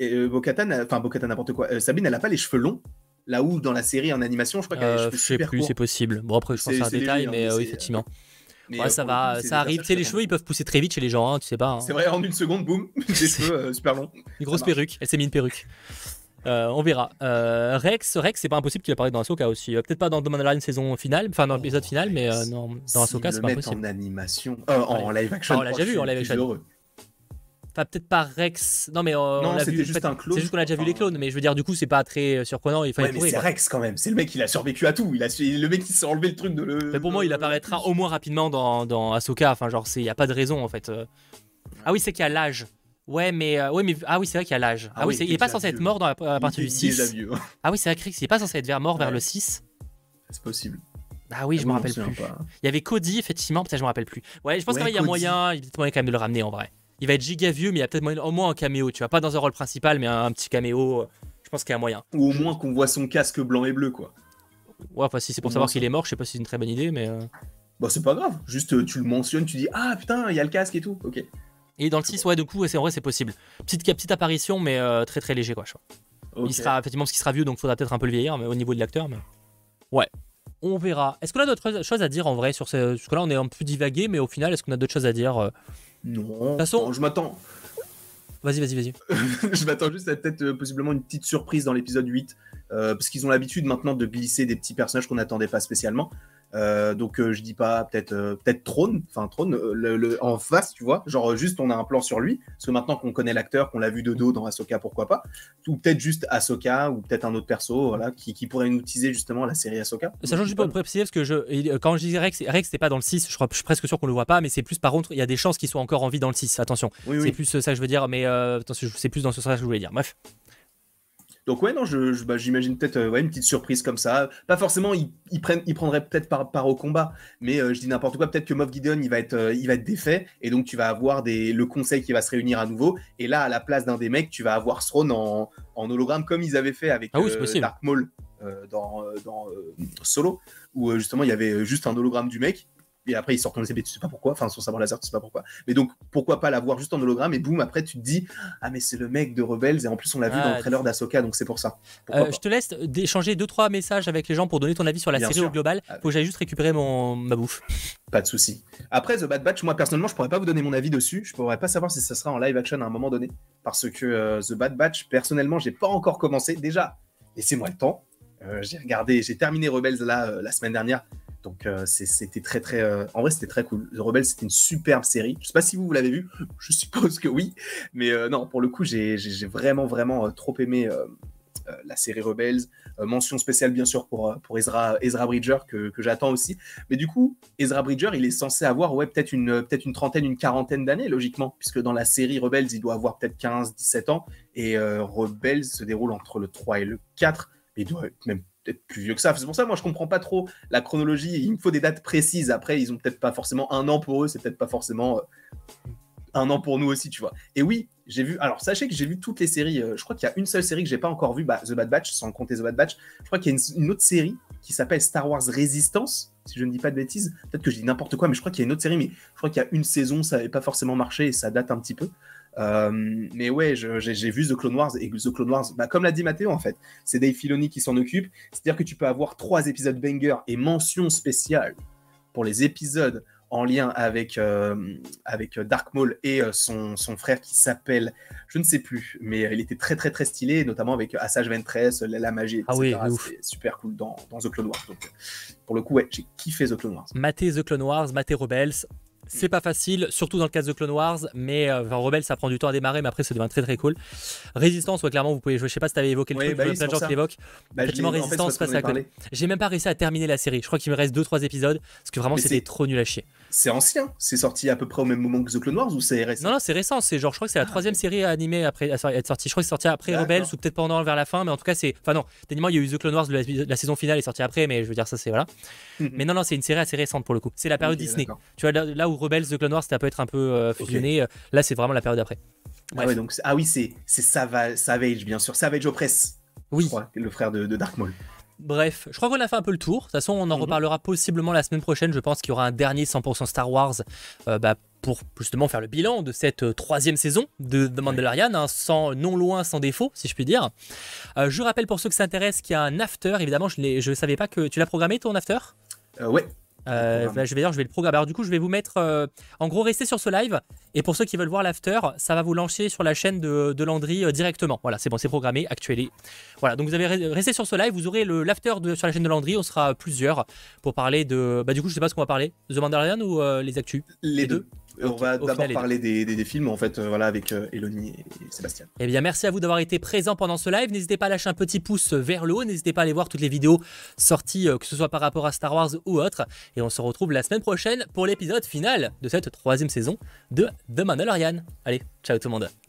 euh, Bo-Katan, enfin Bo-Katan n'importe quoi, euh, Sabine, elle a pas les cheveux longs. Là où dans la série en animation, je crois qu'elle a les Euh, cheveux je sais super plus, c'est possible. Bon, après, je pense C'est- que c'est un détail, mais euh, oui, effectivement. Mais, Ouais, ça va, coup, ça arrive. Tu sais, les cheveux, ils peuvent pousser très vite chez les gens, hein, tu sais pas. hein. C'est vrai, en une seconde, boum, *laughs* des cheveux euh, super longs. Une grosse perruque. Elle s'est mis une perruque. Euh, on verra. Euh, Rex, Rex, c'est pas impossible qu'il apparaisse dans Ahsoka aussi. Euh, Peut-être pas dans The Mandalorian saison finale, enfin dans l'épisode final, mais non, dans Ahsoka, c'est pas impossible. en animation, euh, en live action. Ah, on l'a oh, déjà vu en live action. Enfin, peut-être pas Rex. Non, mais on Non, l'a c'était vu. juste en fait, un clone, C'est juste qu'on a déjà vu les clones, mais je veux dire, du coup, c'est pas très surprenant. Il fallait Ouais, mais c'est. Rex quand même. C'est le mec, il a survécu à tout. Il a le mec qui s'est enlevé le truc de le. Mais pour moi, il apparaîtra au moins rapidement dans, dans Ahsoka. Enfin, genre, il y a pas de raison en fait. Ah oui, c'est qu'il y a l'âge. Ouais, mais euh, ouais, mais ah oui, c'est vrai qu'il y a l'âge. Ah, Ah oui, c'est- il est pas censé être mort dans la, à partir du est 6. déjà vieux. hein. Ah oui, c'est vrai, Chris, il est pas censé être vers mort vers le 6. C'est possible. Ah oui, je me Moi, rappelle plus. pas. Il y avait Cody, effectivement, peut-être je me rappelle plus. Ouais, je pense Ouais, qu'il y a Cody. moyen, il y a peut-être moyen quand même de le ramener en vrai. Il va être giga vieux, mais il y a peut-être moyen- au moins un caméo, tu vois, pas dans un rôle principal, mais un, un petit caméo. euh, Je pense qu'il y a moyen. Ou au moins qu'on voit son casque blanc et bleu, quoi. Ouais, enfin, si c'est pour savoir qu'il est mort, je sais pas si c'est une très bonne idée, mais. euh, Bah, c'est pas grave. Juste, tu le mentionnes, tu dis Ah putain, il y a le casque et tout. Ok. Et dans le 6, ouais, du coup, en vrai, c'est possible. Petite, petite apparition, mais euh, très très léger, quoi, je crois. Il sera effectivement parce qu'il sera vieux, donc faudra peut-être un peu le vieillir, mais au niveau de l'acteur. Mais... Ouais, on verra. Est-ce qu'on a d'autres choses à dire en vrai sur ce. Parce que là, on est un peu divagué, mais au final, est-ce qu'on a d'autres choses à dire euh? Non. De façon- je m'attends. Vas-y, vas-y, vas-y. *laughs* je m'attends juste à peut-être euh, possiblement une petite surprise dans l'épisode 8. euh, parce qu'ils ont l'habitude maintenant de glisser des petits personnages qu'on n'attendait pas spécialement. Euh, donc euh, je dis pas peut-être euh, peut-être Trône, enfin Trône le, le- en face, tu vois, genre juste on a un plan sur lui, parce que maintenant qu'on connaît l'acteur, qu'on l'a vu de dos dans Ahsoka, pourquoi pas, ou peut-être juste Ahsoka ou peut-être un autre perso, voilà, qui, qui pourrait nous teaser justement la série Ahsoka. Sachant juste pour préciser, parce que je, quand je dis Rex, Rex c'était pas dans le 6, je, crois, je suis presque sûr qu'on le voit pas, mais c'est plus par contre, il y a des chances qu'il soit encore en vie dans le 6, attention. Oui, C'est oui. plus ça que je veux dire, mais euh, c'est plus dans ce sens que je voulais dire. Bref. Donc ouais, non, je, je- bah, j'imagine peut-être euh, ouais, une petite surprise comme ça. Pas forcément, ils, ils prennent, ils prendraient peut-être part, part au combat, mais euh, je dis n'importe quoi. Peut-être que Moff Gideon, il va être, euh, il va être défait, et donc tu vas avoir des, le conseil qui va se réunir à nouveau. Et là, à la place d'un des mecs, tu vas avoir Throne en, en hologramme, comme ils avaient fait avec Ah oui, c'est possible. Dark Maul dans, dans Solo, où justement il y avait juste un hologramme du mec. Et après, il sort ton épée, tu sais pas pourquoi, enfin, son sabre laser, tu sais pas pourquoi. Mais donc, pourquoi pas l'avoir juste en hologramme, et boum, après, tu te dis, ah, mais c'est le mec de Rebels, et en plus, on l'a vu Ah, dans le trailer d'Asoka, donc c'est pour ça. Euh, je te laisse d'échanger 2-3 messages avec les gens pour donner ton avis sur la Bien série sûr. au global. Ah. Faut que j'aille juste récupérer mon, ma bouffe. Pas de souci. Après, The Bad Batch, moi personnellement, je pourrais pas vous donner mon avis dessus. Je pourrais pas savoir si ça sera en live action à un moment donné. Parce que euh, The Bad Batch, personnellement, j'ai pas encore commencé. Déjà, laissez-moi le temps. Euh, j'ai regardé, j'ai terminé Rebels là la semaine dernière. Donc euh, c'était très très. euh, en vrai, c'était très cool. The Rebels, c'était une superbe série. Je sais pas si vous, vous l'avez vu. *laughs* Je suppose que oui. Mais euh, non, pour le coup, j'ai vraiment vraiment trop aimé. la série Rebels, mention spéciale bien sûr pour, Ezra, Ezra Bridger que, j'attends aussi. Mais du coup, Ezra Bridger, il est censé avoir ouais, peut-être une, peut une trentaine, une quarantaine d'années, logiquement, puisque dans la série Rebels, il doit avoir peut-être 15, 17 ans, et Rebels se déroule entre le 3 et le 4, mais il doit même peut-être plus vieux que ça. C'est pour ça, moi, je comprends pas trop la chronologie. Il me faut des dates précises. Après, ils ont peut-être pas forcément un an pour eux, c'est peut-être pas forcément euh, un an pour nous aussi, tu vois. Et oui, j'ai vu. Alors, sachez que j'ai vu toutes les séries. euh, je crois qu'il y a une seule série que j'ai pas encore vue, bah, The Bad Batch, sans compter The Bad Batch. Je crois qu'il y a une, autre série qui s'appelle Star Wars Resistance, si je ne dis pas de bêtises. Peut-être que je dis n'importe quoi, mais je crois qu'il y a une autre série, mais je crois qu'il y a une saison, ça n'avait pas forcément marché et ça date un petit peu. Euh, mais ouais, j'ai vu The Clone Wars et The Clone Wars, bah, comme l'a dit Mathéo en fait, c'est Dave Filoni qui s'en occupe. C'est-à-dire que tu peux avoir trois épisodes banger et mention spéciale pour les épisodes en lien avec, euh, avec Dark Maul et euh, son, son frère qui s'appelle, je ne sais plus, mais il était très très très stylé, notamment avec Assage Ventress, la, la magie, etc. Ah oui. C'était super cool dans, dans The Clone Wars. Donc, pour le coup, ouais, j'ai kiffé The Clone Wars. Mater The Clone Wars, mater Rebels. C'est pas facile, surtout dans le cas de The Clone Wars, mais euh, enfin, ça prend du temps à démarrer, mais après ça devient très très cool. Résistance, ouais, clairement, vous pouvez jouer. Je sais pas si t'avais évoqué le Ouais, truc, bah il y a plein de gens qui l'évoquent. Bah, Effectivement, Résistance, à. J'ai même pas réussi à terminer la série. Je crois qu'il me reste 2-3 épisodes, parce que vraiment c'était trop nul à chier. C'est ancien, c'est sorti à peu près au même moment que The Clone Wars ou c'est récent? Non, non, c'est récent. C'est genre, je crois que c'est la troisième série animée après à être sortie. Je crois que c'est sorti après. Rebels ou peut-être pendant vers la fin, mais en tout cas, c'est. Enfin, non, techniquement, il y a eu The Clone Wars, la, la saison finale est sortie après, mais je veux dire, ça c'est voilà. *laughs* Mais non, non, c'est une série assez récente pour le coup. C'est la période Disney. Tu vois, là, là où Rebels, The Clone Wars, ça peut être un peu euh, fusionné, euh, là c'est vraiment la période après. Ah, ouais, donc, ah oui, c'est c'est Sava- Savage, bien sûr. Savage Opress, Oui, je crois, le frère de, de Dark Maul. bref, je crois qu'on a fait un peu le tour. De toute façon, on en Mhm. reparlera possiblement la semaine prochaine. Je pense qu'il y aura un dernier 100% Star Wars euh, bah, pour justement faire le bilan de cette euh, troisième saison de The Mandalorian, hein, sans, non loin, sans défaut, si je puis dire. Euh, je rappelle pour ceux qui s'intéressent qu'il y a un after. Évidemment, je ne savais pas que tu l'as programmé ton after? Ouais, Euh, bah, je vais dire, je vais le programmer. Alors du coup, je vais vous mettre, euh, en gros, restez sur ce live. Et pour ceux qui veulent voir l'after, ça va vous lancer sur la chaîne de, de Landry euh, directement. Voilà, c'est bon, c'est programmé, actualisé. Voilà, donc vous avez resté sur ce live, vous aurez le l'after sur la chaîne de Landry. On sera plusieurs pour parler de, bah du coup, je sais pas ce qu'on va parler, The Mandalorian ou les actus? Les, deux. On va d'abord parler des, des, films en fait, voilà, avec Eloni et Sébastien. Eh bien, merci à vous d'avoir été présent pendant ce live. N'hésitez pas à lâcher un petit pouce vers le haut. N'hésitez pas à aller voir toutes les vidéos sorties, que ce soit par rapport à Star Wars ou autre. Et on se retrouve la semaine prochaine pour l'épisode final de cette troisième saison de The Mandalorian. Allez, ciao tout le monde